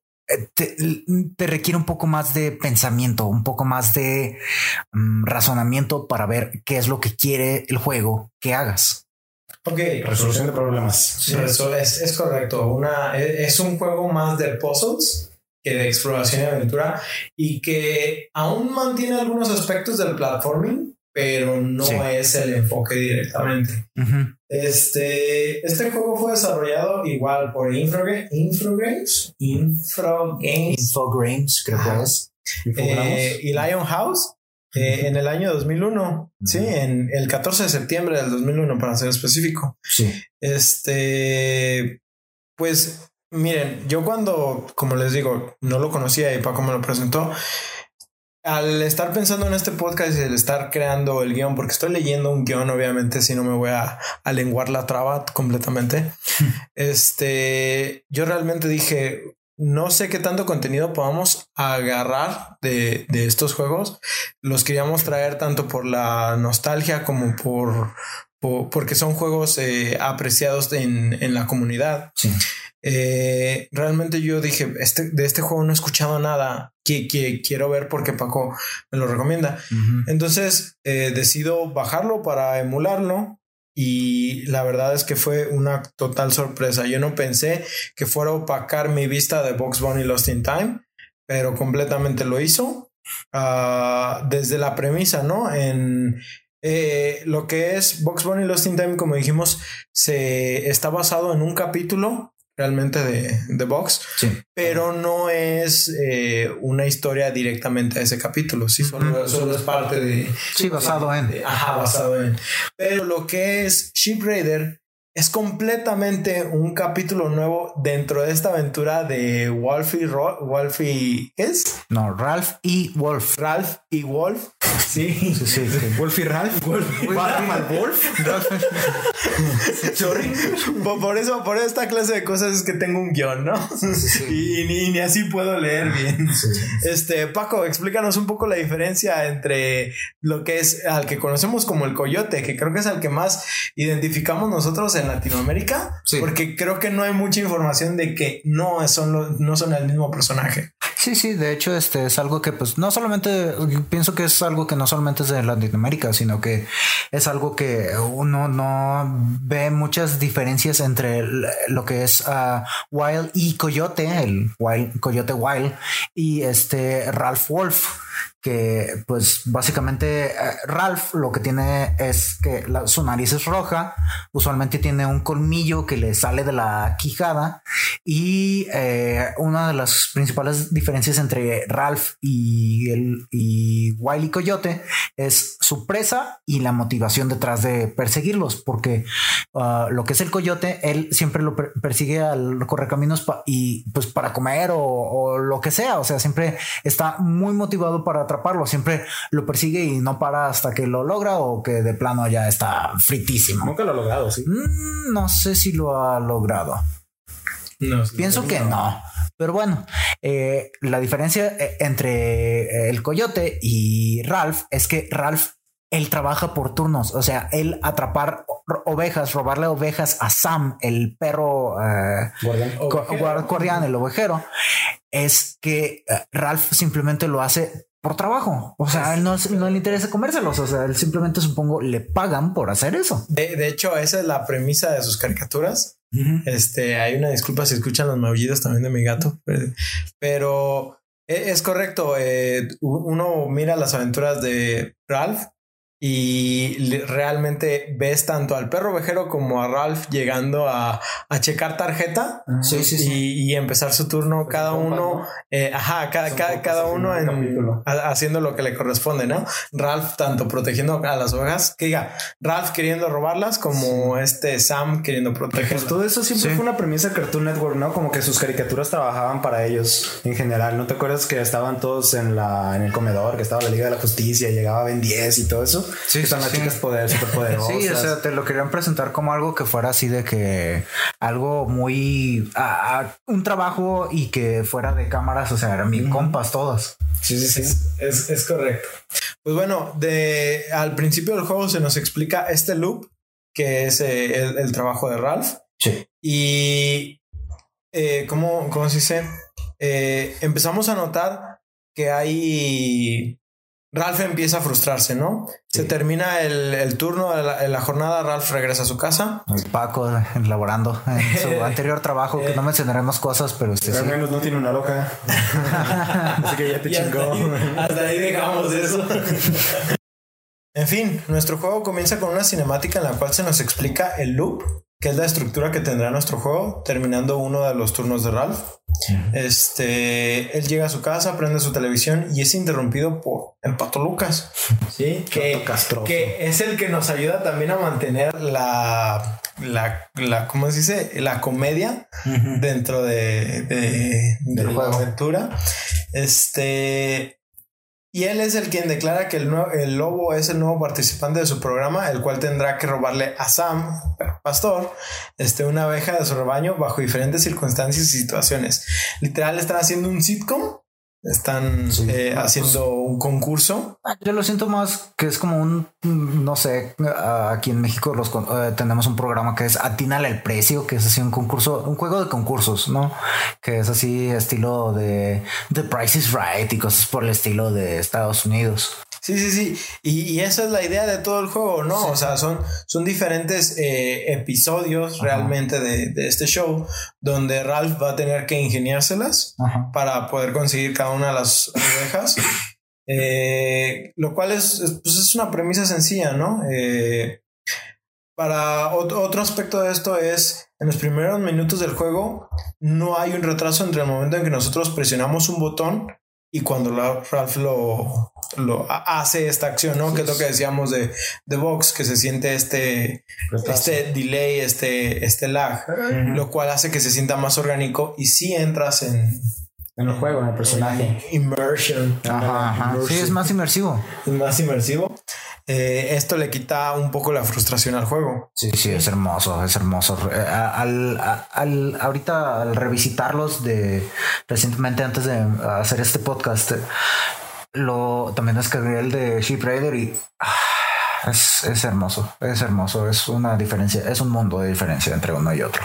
te, requiere un poco más de pensamiento, un poco más de mm, razonamiento para ver qué es lo que quiere el juego que hagas. Ok. Resolución de problemas. Sí, eso es, es correcto. Una, e, es un juego más de puzzles que de exploración y aventura y que aún mantiene algunos aspectos del platforming, pero no es el enfoque directamente. Este, este juego fue desarrollado igual por Infragames, Infragames, Infragames, Infogrames, creo que es. Eh, y Lionhouse eh, en el año 2001, sí, en el 14 de septiembre del 2001, para ser específico. Sí. Este, pues, miren, yo cuando, como les digo, no lo conocía y Paco me lo presentó, al estar pensando en este podcast y el estar creando el guion, porque estoy leyendo un guion, obviamente, si no me voy a, a lenguar la traba completamente. este, yo realmente dije, no sé qué tanto contenido podamos agarrar de, estos juegos. Los queríamos traer tanto por la nostalgia como por, porque son juegos eh, apreciados en, la comunidad. Eh, realmente yo dije, este, de este juego no he escuchado nada que, quiero ver porque Paco me lo recomienda. Entonces eh, decido bajarlo para emularlo y la verdad es que fue una total sorpresa. Yo no pensé que fuera a opacar mi vista de Box Bunny Lost in Time, pero completamente lo hizo. Ah, desde la premisa, ¿no? En eh, lo que es Box Bunny Lost in Time, como dijimos, se está basado en un capítulo realmente de, de Vox, pero no es eh, una historia directamente a ese capítulo, sí, solo, es parte de... Sí, basado en... ajá, basado en. Pero lo que es Ship Raider es completamente un capítulo nuevo dentro de esta aventura de Wolfie, Wolfie, ¿qué es? No, Ralph y Wolf. Ralph y Wolf. Sí, sí, sí. Wolf y Ralph. Wolf. Wolf. Sorry. Por eso, por esta clase de cosas es que tengo un guion, ¿no? y, ni, así puedo leer bien. Este, Paco, explícanos un poco la diferencia entre lo que es al que conocemos como el coyote, que creo que es al que más identificamos nosotros en Latinoamérica, porque creo que no hay mucha información de que no son, no son el mismo personaje. Sí, sí, de hecho, este es algo que, pues, no solamente pienso que es algo que no solamente es de Latinoamérica, sino que es algo que uno no ve muchas diferencias entre lo que es uh, Wild y Coyote, el Wild, Coyote Wild y este Ralph Wolf que pues básicamente eh, Ralph lo que tiene es que su nariz es roja, usualmente tiene un colmillo que le sale de la quijada y eh, una de las principales diferencias entre Ralph y el y Wiley Coyote es su presa y la motivación detrás de perseguirlos, porque uh, lo que es el coyote, él siempre lo persigue al correcaminos y pues para comer o, o lo que sea, o sea, siempre está muy motivado para atraparlo, siempre lo persigue y no para hasta que lo logra o que de plano ya está fritísimo. Nunca lo ha logrado, sí. Mm, no sé si lo ha logrado. No, Pienso que no. Pero bueno, eh, la diferencia eh, entre eh, el coyote y Ralph es que Ralph él trabaja por turnos, o sea, él atrapar ovejas, robarle ovejas a Sam, el perro guardián, el ovejero, es que Ralph simplemente lo hace por trabajo. O sea, él no, no, le interesa comérselos. O sea, él simplemente supongo le pagan por hacer eso. De, hecho, esa es la premisa de sus caricaturas. Este hay una disculpa si escuchan los maullidos también de mi gato, pero e, es correcto. Eh, uno mira las aventuras de Ralph y realmente ves tanto al perro ovejero como a Ralph llegando a, a checar tarjeta Sí, sí, sí. y, y empezar su turno cada compas, uno, ¿no? eh, ajá, cada, cada, cada uno en, haciendo lo que le corresponde, ¿no? Ralph tanto protegiendo a las ovejas, que diga, Ralph queriendo robarlas como este Sam queriendo Pues protegerlas. todo eso siempre fue una premisa de Cartoon Network, ¿no? Como que sus caricaturas trabajaban para ellos en general. ¿No te acuerdas que estaban todos en la en el comedor, que estaba la Liga de la Justicia, llegaba Ben 10 y todo eso? Sí, que son sí, las sí. chicas poder, superpoderosas. Sí, o sea, te lo querían presentar como algo que fuera así de que algo muy ah, un trabajo y que fuera de cámaras, o sea, eran bien compas todos. sí, sí, sí. Es, es, es correcto. Pues bueno, de al principio del juego se nos explica este loop que es eh, el, el trabajo de Ralph Sí. y eh, ¿cómo, cómo se dice? Eh, empezamos a notar que hay Ralph empieza a frustrarse, ¿no? Se termina el, el turno de la, de la jornada, Ralph regresa a su casa. El Paco eh, laborando en su anterior trabajo, que no mencionaremos cosas, pero este Pero sí. al menos no tiene una loca. Así que ya te Y hasta chingó. ahí- hasta ahí dejamos eso. en fin, nuestro juego comienza con una cinemática en la cual se nos explica el loop, que es la estructura que tendrá nuestro juego, terminando uno de los turnos de Ralph. Este, él llega a su casa, prende su televisión y es interrumpido por el pato Lucas. Sí, que, que es el que nos ayuda también a mantener la, la, la ¿cómo se dice? La comedia dentro de, de, de la juego. aventura. Este. Y él es el quien declara que el, el lobo es el nuevo participante de su programa, el cual tendrá que robarle a Sam, pastor, este, una abeja de su rebaño bajo diferentes circunstancias y situaciones. Literal, están haciendo un sitcom, están Sí. eh, Ah, haciendo un concurso. Yo lo siento más que es como un, no sé, aquí en México los con- eh, tenemos un programa que es Atínale el precio, que es así un concurso, un juego de concursos, ¿no? Que es así estilo de The Price is Right y cosas por el estilo de Estados Unidos. Sí, sí, sí. Y, y esa es la idea de todo el juego, ¿no? O sea, son, son diferentes eh, episodios realmente de, de este show donde Ralph va a tener que ingeniárselas Ajá. para poder conseguir cada una de las ovejas. Eh, lo cual es, es, pues es una premisa sencilla, ¿no? Eh, para otro, otro aspecto de esto es en los primeros minutos del juego no hay un retraso entre el momento en que nosotros presionamos un botón y cuando la- Ralph lo, lo ha- hace esta acción, ¿no? Que es lo que decíamos de, de Vox, que se siente este, este delay, este, este lag, lo cual hace que se sienta más orgánico y si entras en, En el juego, en el personaje. immersion, Ajá, ajá. Sí, es más inmersivo. es más inmersivo. Eh, esto le quita un poco la frustración al juego. Sí, sí, es hermoso, es hermoso. Eh, Al, al, ahorita al revisitarlos de recientemente antes de hacer este podcast, lo también descargué el de Sheep Raider y ah, es, es hermoso, es hermoso, es una diferencia, es un mundo de diferencia entre uno y otro.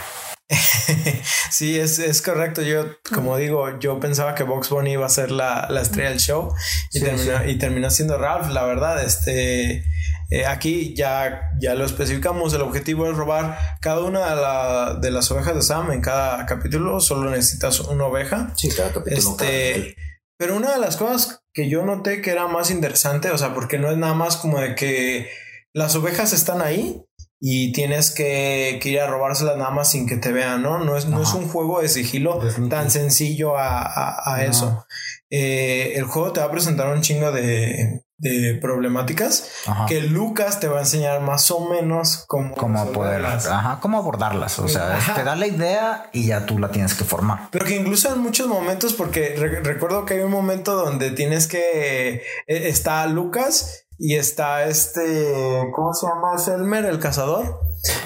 Sí, es, es correcto. Yo, como digo, yo pensaba que Box Bunny iba a ser la, la estrella del show y, Sí, terminó, y terminó siendo Ralph, la verdad. Este eh, aquí ya, ya lo especificamos. El objetivo es robar cada una de, la- de las ovejas de Sam en cada capítulo. Solo necesitas una oveja. Sí, cada Este, pero una de las cosas que yo noté que era más interesante, o sea, porque no es nada más como de que las ovejas están ahí y tienes que, que ir a robárselas nada más sin que te vean, ¿no? No es, no es un juego de sigilo tan sencillo a, a- a eso. Eh, el juego te va a presentar un chingo de, de problemáticas Ajá. que Lucas te va a enseñar más o menos cómo, Cómo poder, resolverlas. ajá, cómo abordarlas. O sea, Ajá. te da la idea y ya tú la tienes que formar. Pero que incluso en muchos momentos, porque re- recuerdo que hay un momento donde tienes que eh, está Lucas y está este, ¿cómo se llama? Selmer, el cazador.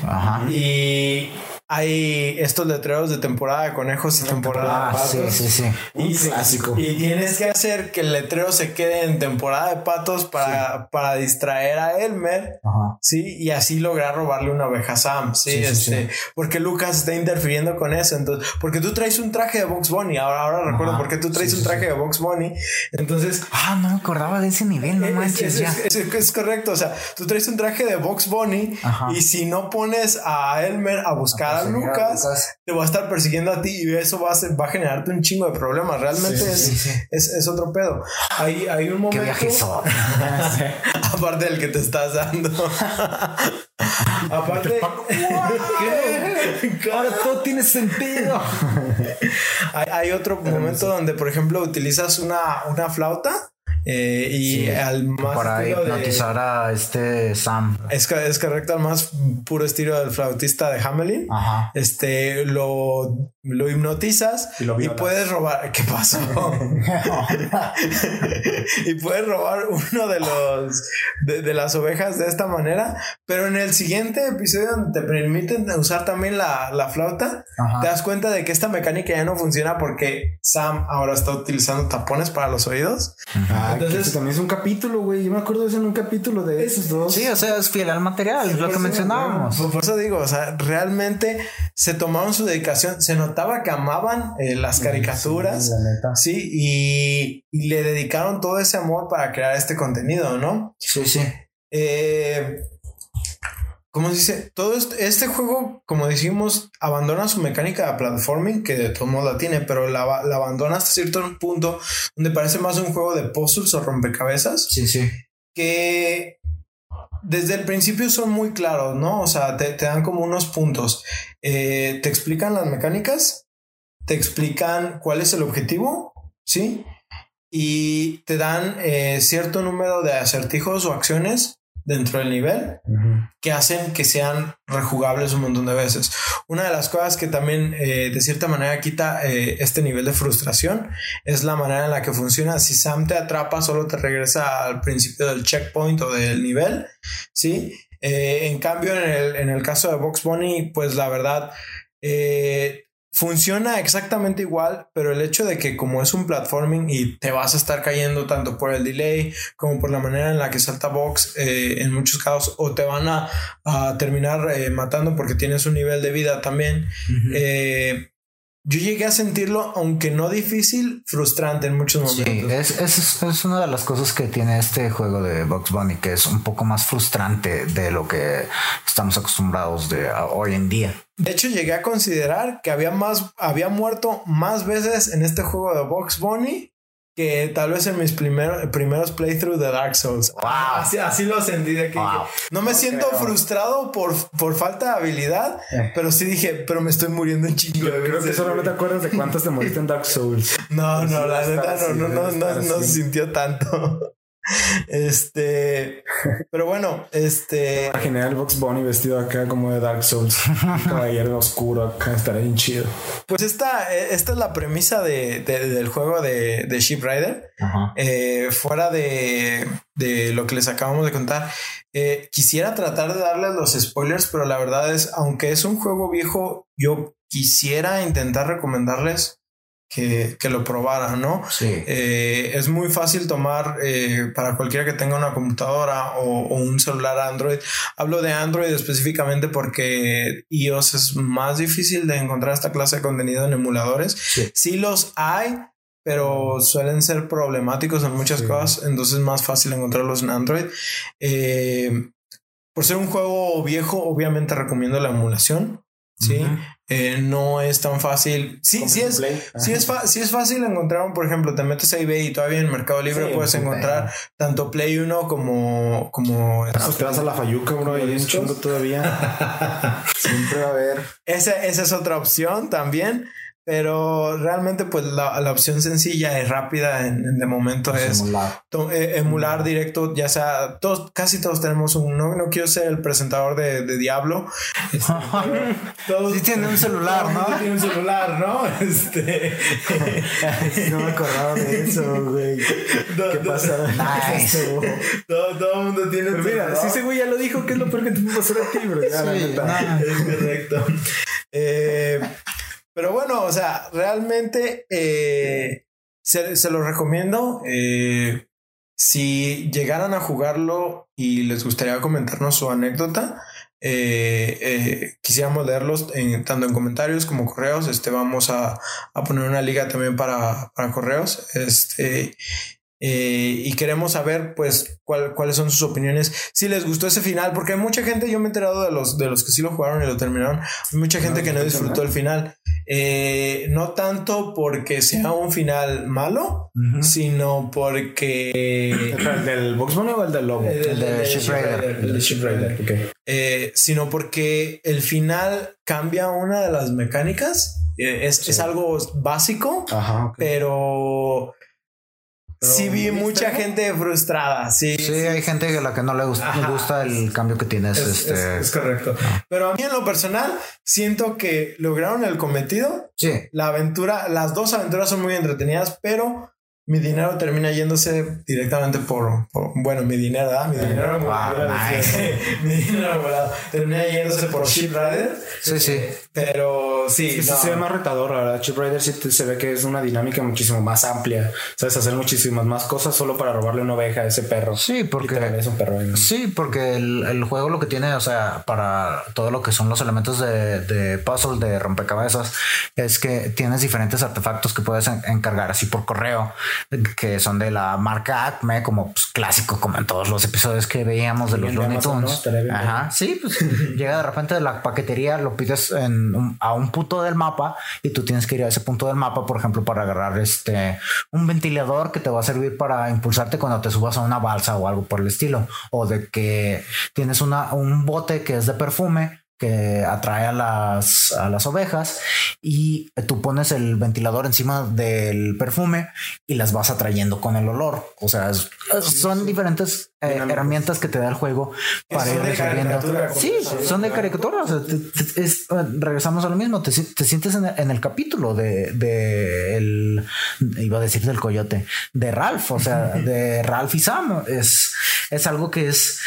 Ajá. Y hay estos letreros de temporada de conejos y temporada Ah, de sí, patos. sí, sí. Y, clásico. y tienes que hacer que el letrero se quede en temporada de patos para, para distraer a Elmer. Ajá. Sí, y así lograr robarle una oveja a Sam. Sí, Sí, sí, este, porque Lucas está interfiriendo con eso. Entonces, porque tú traes un traje de Box Bunny. Ahora, ahora recuerdo por qué tú traes Sí, un sí, traje de Box Bunny. Entonces, Ah, no me acordaba de ese nivel, no es, manches es- ya. es- es- es correcto. O sea, tú traes un traje de Box Bunny Ajá. y si no pones a Elmer a buscar a, Lucas, Lucas. te va a estar persiguiendo a ti y eso va a, ser- va a generarte un chingo de problemas. Realmente Sí, es, sí, sí. Es, es otro pedo. Hay, hay un Qué momento. viaje Aparte del que te estás dando. Aparte. Ahora todo tiene sentido. hay, hay otro momento donde, por ejemplo, utilizas una, una flauta eh, y Sí, al más Para estilo de- hipnotizar a este Sam. es, es correcto, al más puro estilo del flautista de Hamelin. Ajá. Este lo, lo hipnotizas Y lo y puedes robar. ¿Qué pasó? y puedes robar uno de los de, de las ovejas de esta manera. Pero en el siguiente episodio donde te permiten usar también la, la flauta, Ajá. te das cuenta de que esta mecánica ya no funciona porque Sam ahora está utilizando tapones para los oídos. Ah, Entonces- también es un capítulo, güey. Yo me acuerdo de eso en un capítulo de esos dos. Sí, o sea, es fiel al material, es lo que mencionábamos. Por, por eso digo, o sea, realmente se tomaron su dedicación, se notaba que amaban eh, las caricaturas, Sí, la neta. sí, y, y le dedicaron todo ese amor para crear este contenido, ¿no? Sí, sí. Eh, ¿Cómo se dice? Todo este, este juego, como decimos, abandona su mecánica de platforming, que de todos modos la tiene, pero la, la abandona hasta cierto punto donde parece más un juego de puzzles o rompecabezas Sí, sí. que desde el principio son muy claros, ¿no? O sea, te, te dan como unos puntos. Eh, te explican las mecánicas, te explican cuál es el objetivo, ¿sí? Y te dan eh, cierto número de acertijos o acciones dentro del nivel que hacen que sean rejugables un montón de veces. Una de las cosas que también eh, de cierta manera quita eh, este nivel de frustración es la manera en la que funciona. Si Sam te atrapa, solo te regresa al principio del checkpoint o del nivel, ¿sí? Eh, en cambio, en el, en el caso de Box Bunny, pues la verdad, funciona exactamente igual, pero el hecho de que como es un platforming y te vas a estar cayendo tanto por el delay como por la manera en la que salta Box eh, en muchos casos o te van a, a terminar eh, matando porque tienes un nivel de vida también. Eh, yo llegué a sentirlo, aunque no difícil, frustrante en muchos Sí, momentos. es, es, es una de las cosas que tiene este juego de Box Bunny, que es un poco más frustrante de lo que estamos acostumbrados de hoy en día. De hecho, llegué a considerar que había más, había muerto más veces en este juego de Box Bunny que tal vez en mis primeros primeros playthroughs de Dark Souls. Así, así lo sentí de que Wow. no me siento creo. frustrado por, por falta de habilidad, Eh. pero sí dije, pero me estoy muriendo en chingo de Creo que solo no te acuerdas de cuántos te moriste en Dark Souls. No, no, la neta no, no, no, no, no se así. sintió tanto. Este, pero bueno, este, Imaginé al Box Bunny vestido acá como de Dark Souls. Caballero oscuro acá. Estaría bien chido. pues esta, esta es la premisa de, de- del juego de, de Ship Rider. Ajá. Eh, fuera de, de lo que les acabamos de contar, eh, quisiera tratar de darles los spoilers, pero la verdad es, aunque es un juego viejo, yo quisiera intentar recomendarles que, que lo probaran, ¿no? Sí. Eh, es muy fácil tomar eh, para cualquiera que tenga una computadora o, o un celular Android. Hablo de Android específicamente porque iOS es más difícil de encontrar esta clase de contenido en emuladores. Sí. Sí los hay, pero suelen ser problemáticos en muchas Sí. cosas, entonces es más fácil encontrarlos en Android. Eh, por ser un juego viejo, obviamente recomiendo la emulación. Sí. Eh, no es tan fácil. Sí, sí es, Sí es, sí es fácil encontrar, por ejemplo, te metes a eBay y todavía en Mercado Libre Sí, puedes encontrar tanto Play 1 como... como te vas a la Fayuca, bro. Y un chingo todavía. Siempre va a haber. esa, esa es otra opción también, pero realmente pues la, la opción sencilla y rápida en, en- de momento es Simular. to- eh, emular directo, ya sea, todos, casi todos tenemos un, no, no quiero ser el presentador de, de Diablo. Este, todos- Sí tiene un celular, ¿no? Tiene un celular, ¿no? Este... No me acordaba de eso, güey. ¿Qué pasa? Nice. todo, todo el mundo tiene un mira, si ese güey ya lo dijo, ¿qué es lo peor que te puede pasar a ti, bro? Ya, la Sí, neta. no. Es correcto. Eh, pero bueno, o sea, realmente eh, se, se lo recomiendo. Eh, si llegaran a jugarlo y les gustaría comentarnos su anécdota, eh, eh, quisiéramos leerlos en- tanto en comentarios como correos. Este vamos a, a poner una liga también para, para correos. Este Eh, y queremos saber, pues, cuáles son sus opiniones. Si les gustó ese final, porque hay mucha gente, yo me he enterado de los, de los que sí lo jugaron y lo terminaron. Hay mucha gente que no disfrutó el final. Eh, no tanto porque sea un final malo, sino porque. ¿El del Box Bunny o el del Lobo? El, de Ship Rider. El de Ship Rider, ok. Eh, sino porque el final cambia una de las mecánicas. Eh, es, es algo básico, Ajá. pero sí vi ¿viste? mucha gente frustrada. Sí, Sí, hay gente a la que no le gusta, Ajá. gusta el cambio que tienes. Es, este, es- es correcto. Pero a mí en lo personal siento que lograron el cometido. sí, La aventura, las dos aventuras son muy entretenidas, pero mi dinero termina yéndose directamente por, por- bueno, mi dinero, ¿verdad? Mi dinero, Ah, mi dinero volado. termina yéndose por Ship Rider. sí, sí. Pero sí, Sí, se ve más retador, la verdad. Chip Rider sí te- se ve que es una dinámica muchísimo más amplia. Sabes hacer muchísimas más cosas solo para robarle una oveja a ese perro. Sí, porque- es un perro. Sí, porque el, el juego lo que tiene, o sea, para todo lo que son los elementos de, de puzzle, de rompecabezas, es que tienes diferentes artefactos que puedes en- encargar así por correo, que son de la marca Acme, como pues, clásico, como en todos los episodios que veíamos de los Looney. Tunes. Ajá, sí, pues llega de repente de la paquetería, lo pides en un- a un punto del mapa y tú tienes que ir a ese punto del mapa, por ejemplo, para agarrar este un ventilador que te va a servir para impulsarte cuando te subas a una balsa o algo por el estilo, o de que tienes una, un bote que es de perfume que atrae a las, a las ovejas y tú pones el ventilador encima del perfume y las vas atrayendo con el olor. O sea, es- son diferentes eh, herramientas que te da el juego para ir resolviendo. Sí, son de caricatura. o sea, te- te- es- eh, regresamos a lo mismo. Te, te sientes en el, en el capítulo de, de el, iba a decir del coyote, de Ralph, o sea, de Ralph y Sam. Es, es algo que es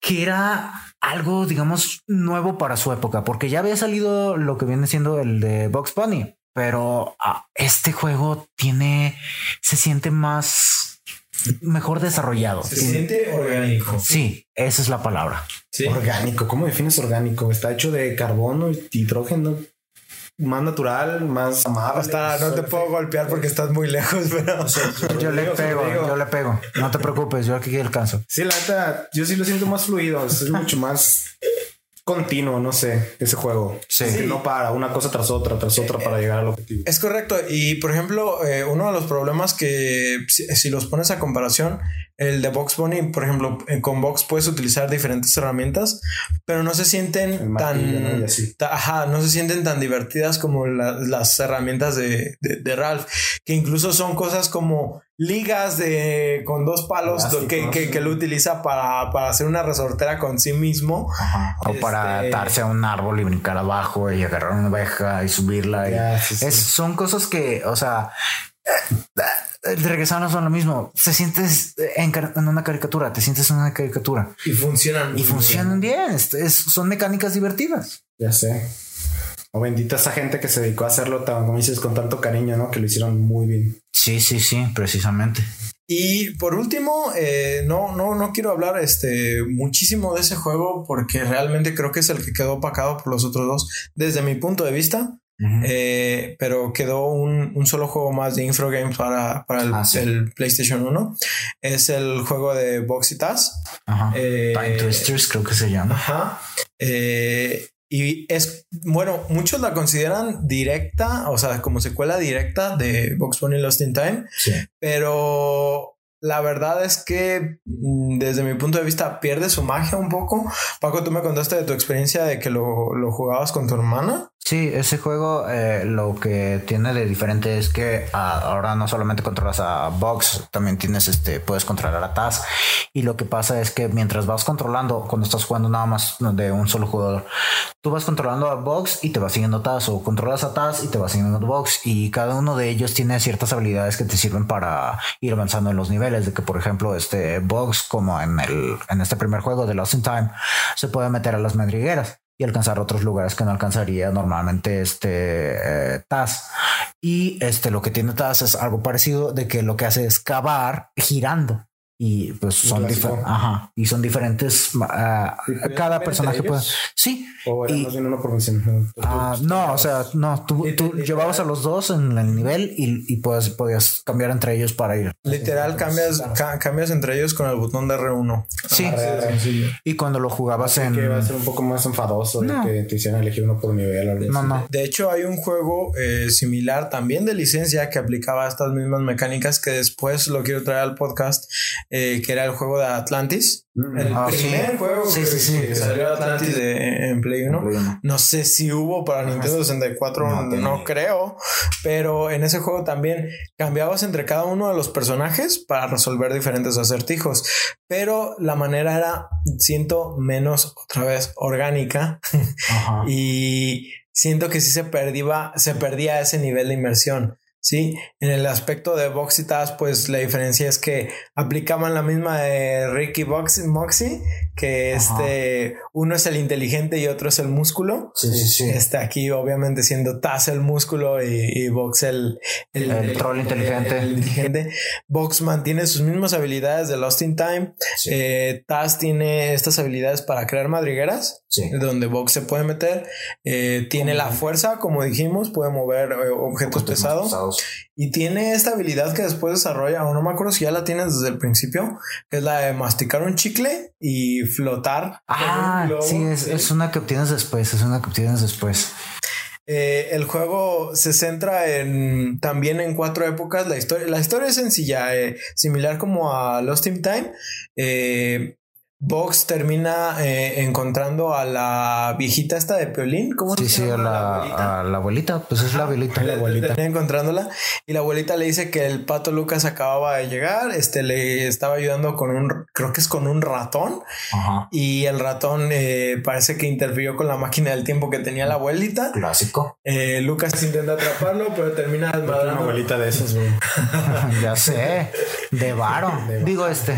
que era algo, digamos, nuevo para su época, porque ya había salido lo que viene siendo el de Box Bunny, pero ah, este juego tiene, se siente más, mejor desarrollado. Se Tiene- siente orgánico. Sí, esa es la palabra. Sí. Orgánico. ¿Cómo defines orgánico? Está hecho de carbono y hidrógeno. Más natural, más amable. Hasta no te puedo golpear porque estás muy lejos, pero Yo le digo, pego, digo. yo le pego. No te preocupes, yo aquí alcanzo. Sí, la neta, yo sí lo siento más fluido. Es mucho más continuo, no sé, ese juego. Sí. Que no para una cosa tras otra, tras otra para llegar al objetivo. Es correcto. Y por ejemplo, eh, uno de los problemas que si, si los pones a comparación, el de Box Bunny, por ejemplo, eh, con Box puedes utilizar diferentes herramientas, pero no se sienten tan, ta- ajá, no se sienten tan divertidas como la- las herramientas de, de- de Ralph, que incluso son cosas como ligas de con dos palos que, que, que él utiliza para, para hacer una resortera con sí mismo. O para Este- atarse a un árbol y brincar abajo y agarrar una oveja y subirla. y- Ya, sí, sí. Es, son cosas que, o sea, eh, regresando son lo mismo. Se sientes en, car- en una caricatura, te sientes en una caricatura Y funcionan. y bien. funcionan bien. Es- es- son mecánicas divertidas. Ya sé. O bendita esa gente que se dedicó a hacerlo, tan, como dices, con tanto cariño, ¿no? Que lo hicieron muy bien. Sí, sí, sí, precisamente. Y por último, eh, no, no, no quiero hablar este, muchísimo de ese juego porque realmente creo que es el que quedó opacado por los otros dos desde mi punto de vista. Eh, pero quedó un, un solo juego más de Infrogames para, para el, Ah, sí. el PlayStation 1. Es el juego de Box y Taz. Ajá. Eh, Time Twisters creo que se llama. Ajá. Eh, y es, bueno, muchos la consideran directa, o sea, como secuela directa de Box Bunny Lost in Time. Sí. Pero la verdad es que mm, desde mi punto de vista pierde su magia un poco. Paco, tú me contaste de tu experiencia de que lo, lo jugabas con tu hermana. Sí, ese juego eh, lo que tiene de diferente es que ah, ahora no solamente controlas a Box, también tienes este, puedes controlar a Taz. Y lo que pasa es que mientras vas controlando, cuando estás jugando nada más de un solo jugador, tú vas controlando a Box y te va siguiendo Taz, o controlas a Taz y te va siguiendo Box. Y cada uno de ellos tiene ciertas habilidades que te sirven para ir avanzando en los niveles. De que, por ejemplo, este Box, como en el en este primer juego de Lost in Time, se puede meter a las madrigueras y alcanzar otros lugares que no alcanzaría normalmente este eh, Taz. Y este lo que tiene Taz es algo parecido de que lo que hace es cavar girando. Y pues son diferentes. Ajá. Y son diferentes. ah, ¿Y podías cada personaje ellos? Sí. O era Y- más bien uno por misión. Ah, no, o sea, no, tú, llevabas a los dos en el nivel y, y puedes, podías cambiar entre ellos para ir. Literal cambias, ca- cambias entre ellos con el botón de R1. Sí. Sí, Y cuando lo jugabas en. que va a ser un poco más enfadoso No. de que te hicieran elegir uno por nivel. o No, no. De hecho, hay un juego eh, similar también de licencia que aplicaba estas mismas mecánicas que después lo quiero traer al podcast, eh, que era el juego de Atlantis. Mm. El Ah, primer sí. juego Sí, que, sí, sí. que salió de Atlantis de- en Play 1. Play uno. No sé si hubo para Nintendo 64, No no, creo, pero en ese juego también cambiabas entre cada uno de los personajes para resolver diferentes acertijos, pero la manera era, siento, menos otra vez orgánica Ajá. y siento que sí se perdía, se perdía ese nivel de inmersión. Sí, en el aspecto de Box y Taz, pues la diferencia es que aplicaban la misma de Ricky Box Moxie, que Ajá. este uno es el inteligente y otro es el músculo. Sí, sí, sí. Este aquí, obviamente, siendo Taz el músculo y, y Box el, El troll inteligente. el inteligente. Box mantiene sus mismas habilidades de Lost in Time. Sí. Eh, Taz tiene estas habilidades para crear madrigueras Sí. donde Vox se puede meter. Eh, tiene la fuerza, como dijimos, puede mover eh, objetos pesados. Y tiene esta habilidad que después desarrolla, o no me acuerdo si ya la tienes desde el principio, que es la de masticar un chicle y flotar. Ah, globo. sí, es, es una que obtienes después, es una que obtienes después. Eh, el juego se centra en también en cuatro épocas. La historia, la historia es sencilla, similar como a Lost in Time. Eh, Vox termina eh, encontrando a la viejita esta de Piolín. ¿Cómo Sí, se sí, a la, abuelita? a la abuelita, pues es la abuelita. La abuelita. Termina encontrándola y la abuelita le dice que el pato Lucas acababa de llegar, este le estaba ayudando con un, creo que es con un ratón Ajá. y el ratón eh, parece que interfirió con la máquina del tiempo que tenía la abuelita. Clásico. Eh, Lucas intenta atraparlo, pero termina Una desmadrando. abuelita de esos, güey. ya sé. De varo. Digo, este,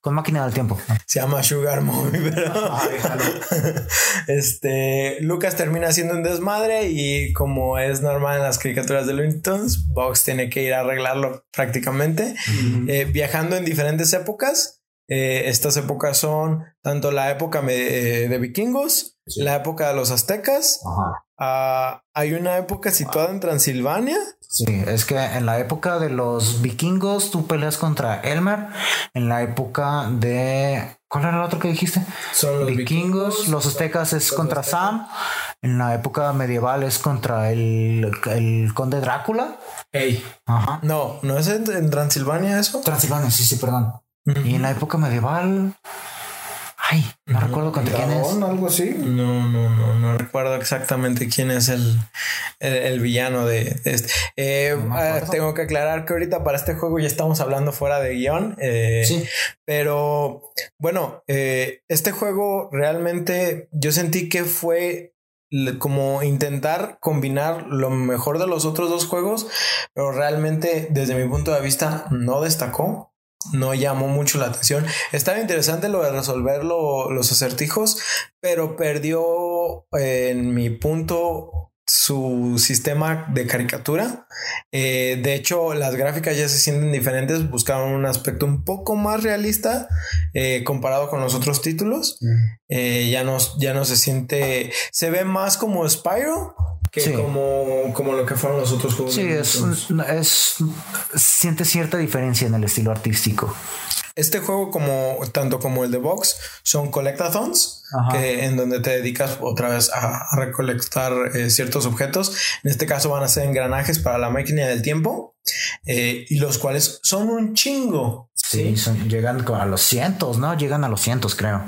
con máquina del tiempo. Se llama Sugar Mommy, pero Ah, déjalo. este Lucas termina haciendo un desmadre y como es normal en las caricaturas de Looney Tunes, Box tiene que ir a arreglarlo prácticamente, Eh, viajando en diferentes épocas. Eh, estas épocas son tanto la época me- eh, de vikingos, Sí. la época de los aztecas. Ajá. ah, hay una época situada en Transilvania. Sí, es que en la época de los vikingos tú peleas contra Elmer. En la época de. ¿Cuál era el otro que dijiste? Son los vikingos, los aztecas es contra Sam. En la época medieval es contra el, el conde Drácula. Ey. Ajá. No, no es en, en Transilvania eso. Transilvania, sí, sí, perdón. Y en la época medieval. Ay, no recuerdo contra quién es. Algo así. No, no, no, no recuerdo exactamente quién es el, el, el villano de, de este. Eh, No ah, tengo que aclarar que ahorita para este juego ya estamos hablando fuera de guion. eh, Sí. Pero bueno, eh, este juego realmente yo sentí que fue como intentar combinar lo mejor de los otros dos juegos, pero realmente desde mi punto de vista no destacó. No llamó mucho la atención. Estaba interesante lo de resolver lo- los acertijos, pero perdió eh, en mi punto su sistema de caricatura. Eh, de hecho, las gráficas ya se sienten diferentes. Buscaron un aspecto un poco más realista eh, comparado con los otros títulos. Eh, ya, no, ya no se siente. Se ve más como Spyro que Sí. como, como lo que fueron los otros juegos. Sí, es, es. Siente cierta diferencia en el estilo artístico. Este juego, como tanto como el de Vox, son collectathons, que en donde te dedicas otra vez a, a recolectar eh, ciertos objetos. En este caso van a ser engranajes para la máquina del tiempo, eh, y los cuales son un chingo. Sí, son- llegan a los cientos, ¿no? Llegan a los cientos, creo.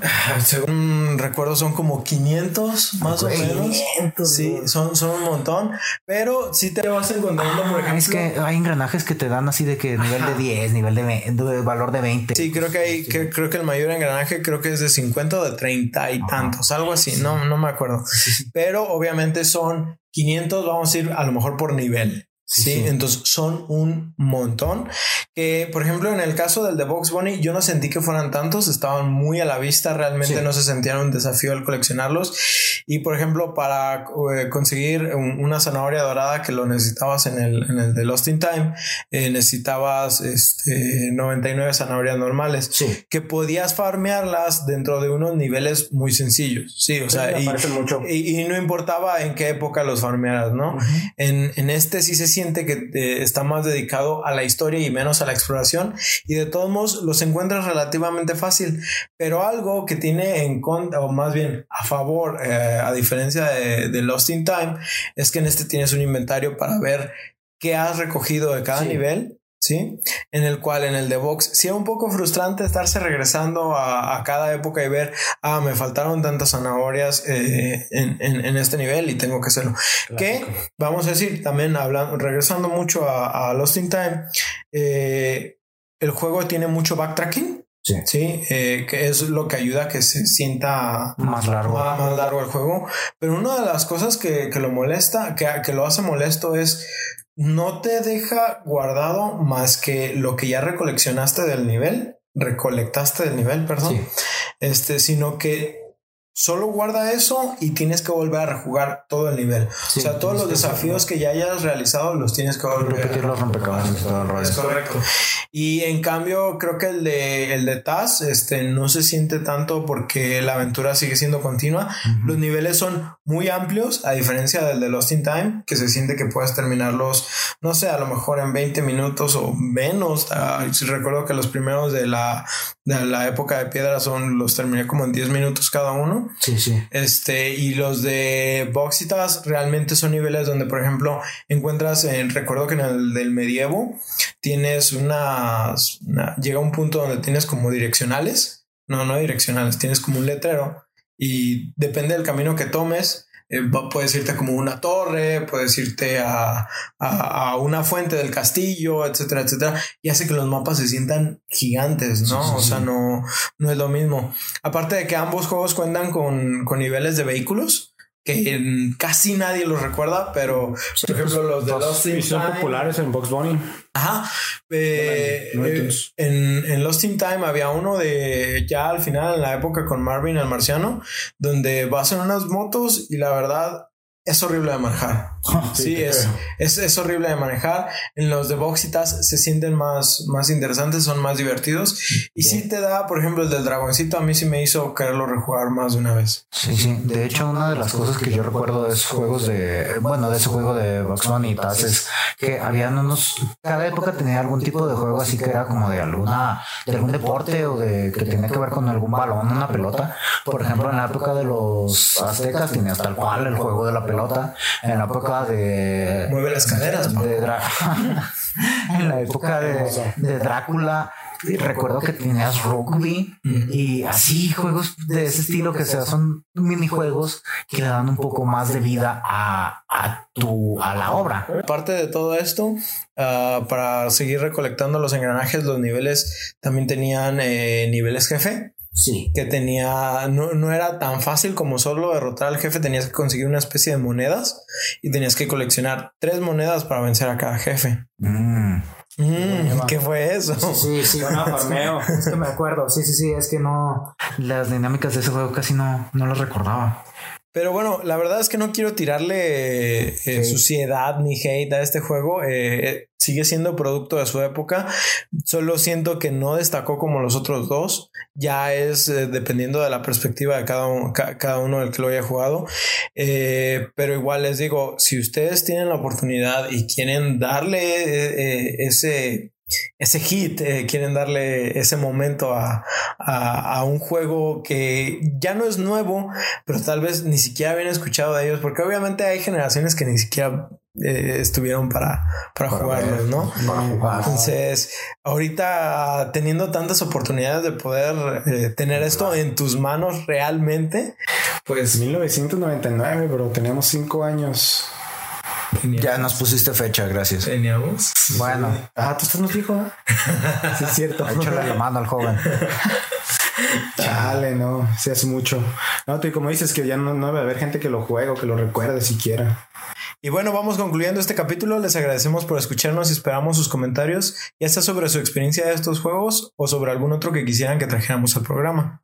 Según recuerdo, son como 500 más o menos. 500, Sí, son, son un montón, pero si te vas encontrando, por ejemplo. Ah, es que hay engranajes que te dan así de que nivel de 10, nivel de, ve- de valor de 20. Sí, creo que hay, que, creo que el mayor engranaje creo que es de 50 o de 30 y tantos, algo así, no, no me acuerdo. Pero obviamente son 500, vamos a ir a lo mejor por nivel. Sí, entonces son un montón. Que, por ejemplo, en el caso del de Box Bunny, yo no sentí que fueran tantos, estaban muy a la vista, realmente no se sentían un desafío al coleccionarlos. Y, por ejemplo, para eh, conseguir una zanahoria dorada que lo necesitabas en el, en el de Lost in Time, eh, necesitabas este, 99 zanahorias normales que podías farmearlas dentro de unos niveles muy sencillos. Sí, o sea, y, mucho. Y, no importaba en qué época los farmearas, ¿no? en, en este sí se siente que eh, está más dedicado a la historia y menos a la exploración y de todos modos los encuentras relativamente fácil, pero algo que tiene en contra o más bien a favor eh, a diferencia de, Lost in Time es que en este tienes un inventario para ver qué has recogido de cada nivel ¿sí? En el cual en el de Vox sí es un poco frustrante estarse regresando a, cada época y ver, ah, me faltaron tantas zanahorias eh, en, este nivel y tengo que hacerlo. Que, vamos a decir, también hablando, regresando mucho a, Lost in Time, eh, el juego tiene mucho backtracking. Sí, eh, que es lo que ayuda a que se sienta más largo. Más, largo el juego. Pero una de las cosas que, que lo molesta, que, que lo hace molesto es no te deja guardado más que lo que ya recoleccionaste del nivel, recolectaste del nivel, perdón. Este, sino que Solo guarda eso y tienes que volver a rejugar todo el nivel. o sea, todos los desafíos que ya hayas realizado los tienes que volver repetir los rompecabezas todo Es correcto. Y en cambio, creo que el de el de Taz este no se siente tanto porque la aventura sigue siendo continua. Los niveles son muy amplios a diferencia del de Lost in Time, que se siente que puedes terminarlos no sé, a lo mejor en 20 minutos o menos. Ah, recuerdo que los primeros de la de la época de piedra son los terminé como en 10 minutos cada uno. Sí, sí. Este, y los de Boxitas realmente son niveles donde, por ejemplo, encuentras, en, recuerdo que en el del medievo tienes unas, llega un punto donde tienes como direccionales, no, no direccionales, tienes como un letrero y depende del camino que tomes, eh, puedes irte como una torre, puedes irte a, una fuente del castillo, etcétera, etcétera, y hace que los mapas se sientan gigantes, ¿no? o sea, no, no es lo mismo. Aparte de que ambos juegos cuentan con, con niveles de vehículos que casi nadie los recuerda, pero por ejemplo los de Lost in Time populares en Box Bunny. Ajá. Eh, eh, en, en, Lost in Time había uno de ya al final en la época con Marvin el marciano, donde vas en unas motos y la verdad es horrible de manejar. sí, es, es, horrible de manejar. En los de Boxitas se sienten más, más interesantes, son más divertidos. Y sí te da, por ejemplo, el del dragoncito, a mí sí me hizo quererlo rejugar más de una vez. Sí, sí. De hecho, una de las cosas que yo recuerdo de esos juegos de, bueno, de ese juego de Box y Taz es que habían unos, cada época tenía algún tipo de juego así que era como de alguna, de algún deporte o de que tenía que ver con algún balón, una pelota. Por ejemplo, en la época de los aztecas tenías tal cual el juego de la pelota. En la época de. Mueve las caderas, de En la época de, de Drácula recuerdo que tenías rugby y así juegos de ese estilo que sea, son minijuegos que le dan un poco más de vida a, a tu a la obra. Parte de todo esto, ah, para seguir recolectando los engranajes, los niveles también tenían eh, niveles jefe. Sí. Que tenía, no, no, era tan fácil como solo derrotar al jefe, tenías que conseguir una especie de monedas y tenías que coleccionar tres monedas para vencer a cada jefe. Mm. Mm, ¿Qué fue eso? Sí, sí, sí. farmeo. es que me acuerdo. Sí, sí, sí. Es que no. Las dinámicas de ese juego casi no, no las recordaba. Pero bueno, la verdad es que no quiero tirarle eh, suciedad ni hate a este juego. Eh, eh, sigue siendo producto de su época. Solo siento que no destacó como los otros dos. Ya es dependiendo de la perspectiva de cada cada uno del que lo haya jugado. pero igual les digo, si ustedes tienen la oportunidad y quieren darle ese ese hit, eh, quieren darle ese momento a, un juego que ya no es nuevo, pero tal vez ni siquiera habían escuchado de ellos, porque obviamente hay generaciones que ni siquiera eh, estuvieron para, para, jugarlos, ¿no? Entonces, ahorita teniendo tantas oportunidades de poder eh, tener esto en tus manos realmente, pues 1999, pero teníamos cinco años. Ya nos pusiste fecha, gracias. Teníamos. Bueno. Sí. Ah, tú estás nos dijo. ¿eh? sí, es cierto. Échale la mano al joven. Chale, no, se hace mucho. No, tú, y como dices, que ya no, no va a haber gente que lo juegue o que lo recuerde siquiera. Y bueno, vamos concluyendo este capítulo. Les agradecemos por escucharnos y esperamos sus comentarios, ya sea sobre su experiencia de estos juegos o sobre algún otro que quisieran que trajéramos al programa.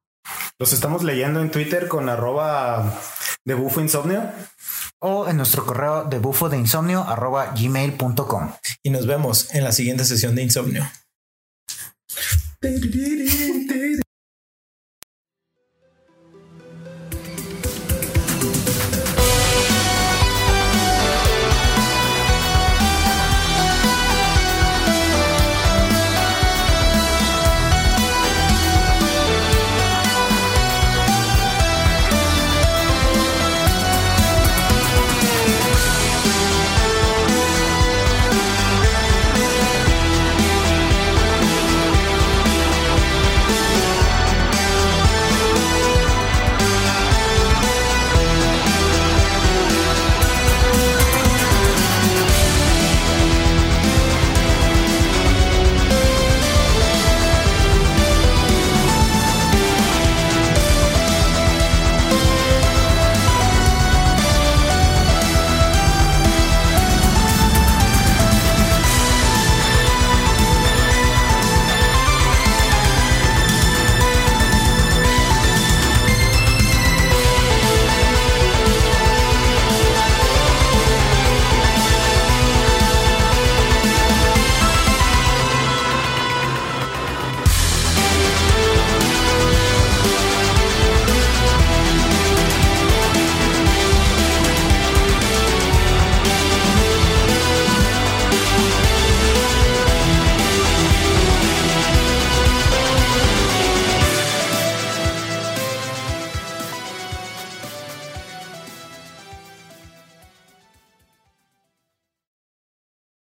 Los estamos leyendo en Twitter con arroba de Bufo Insomnio o en nuestro correo de bufo de insomnio arroba gmail.com. Y nos vemos en la siguiente sesión de insomnio.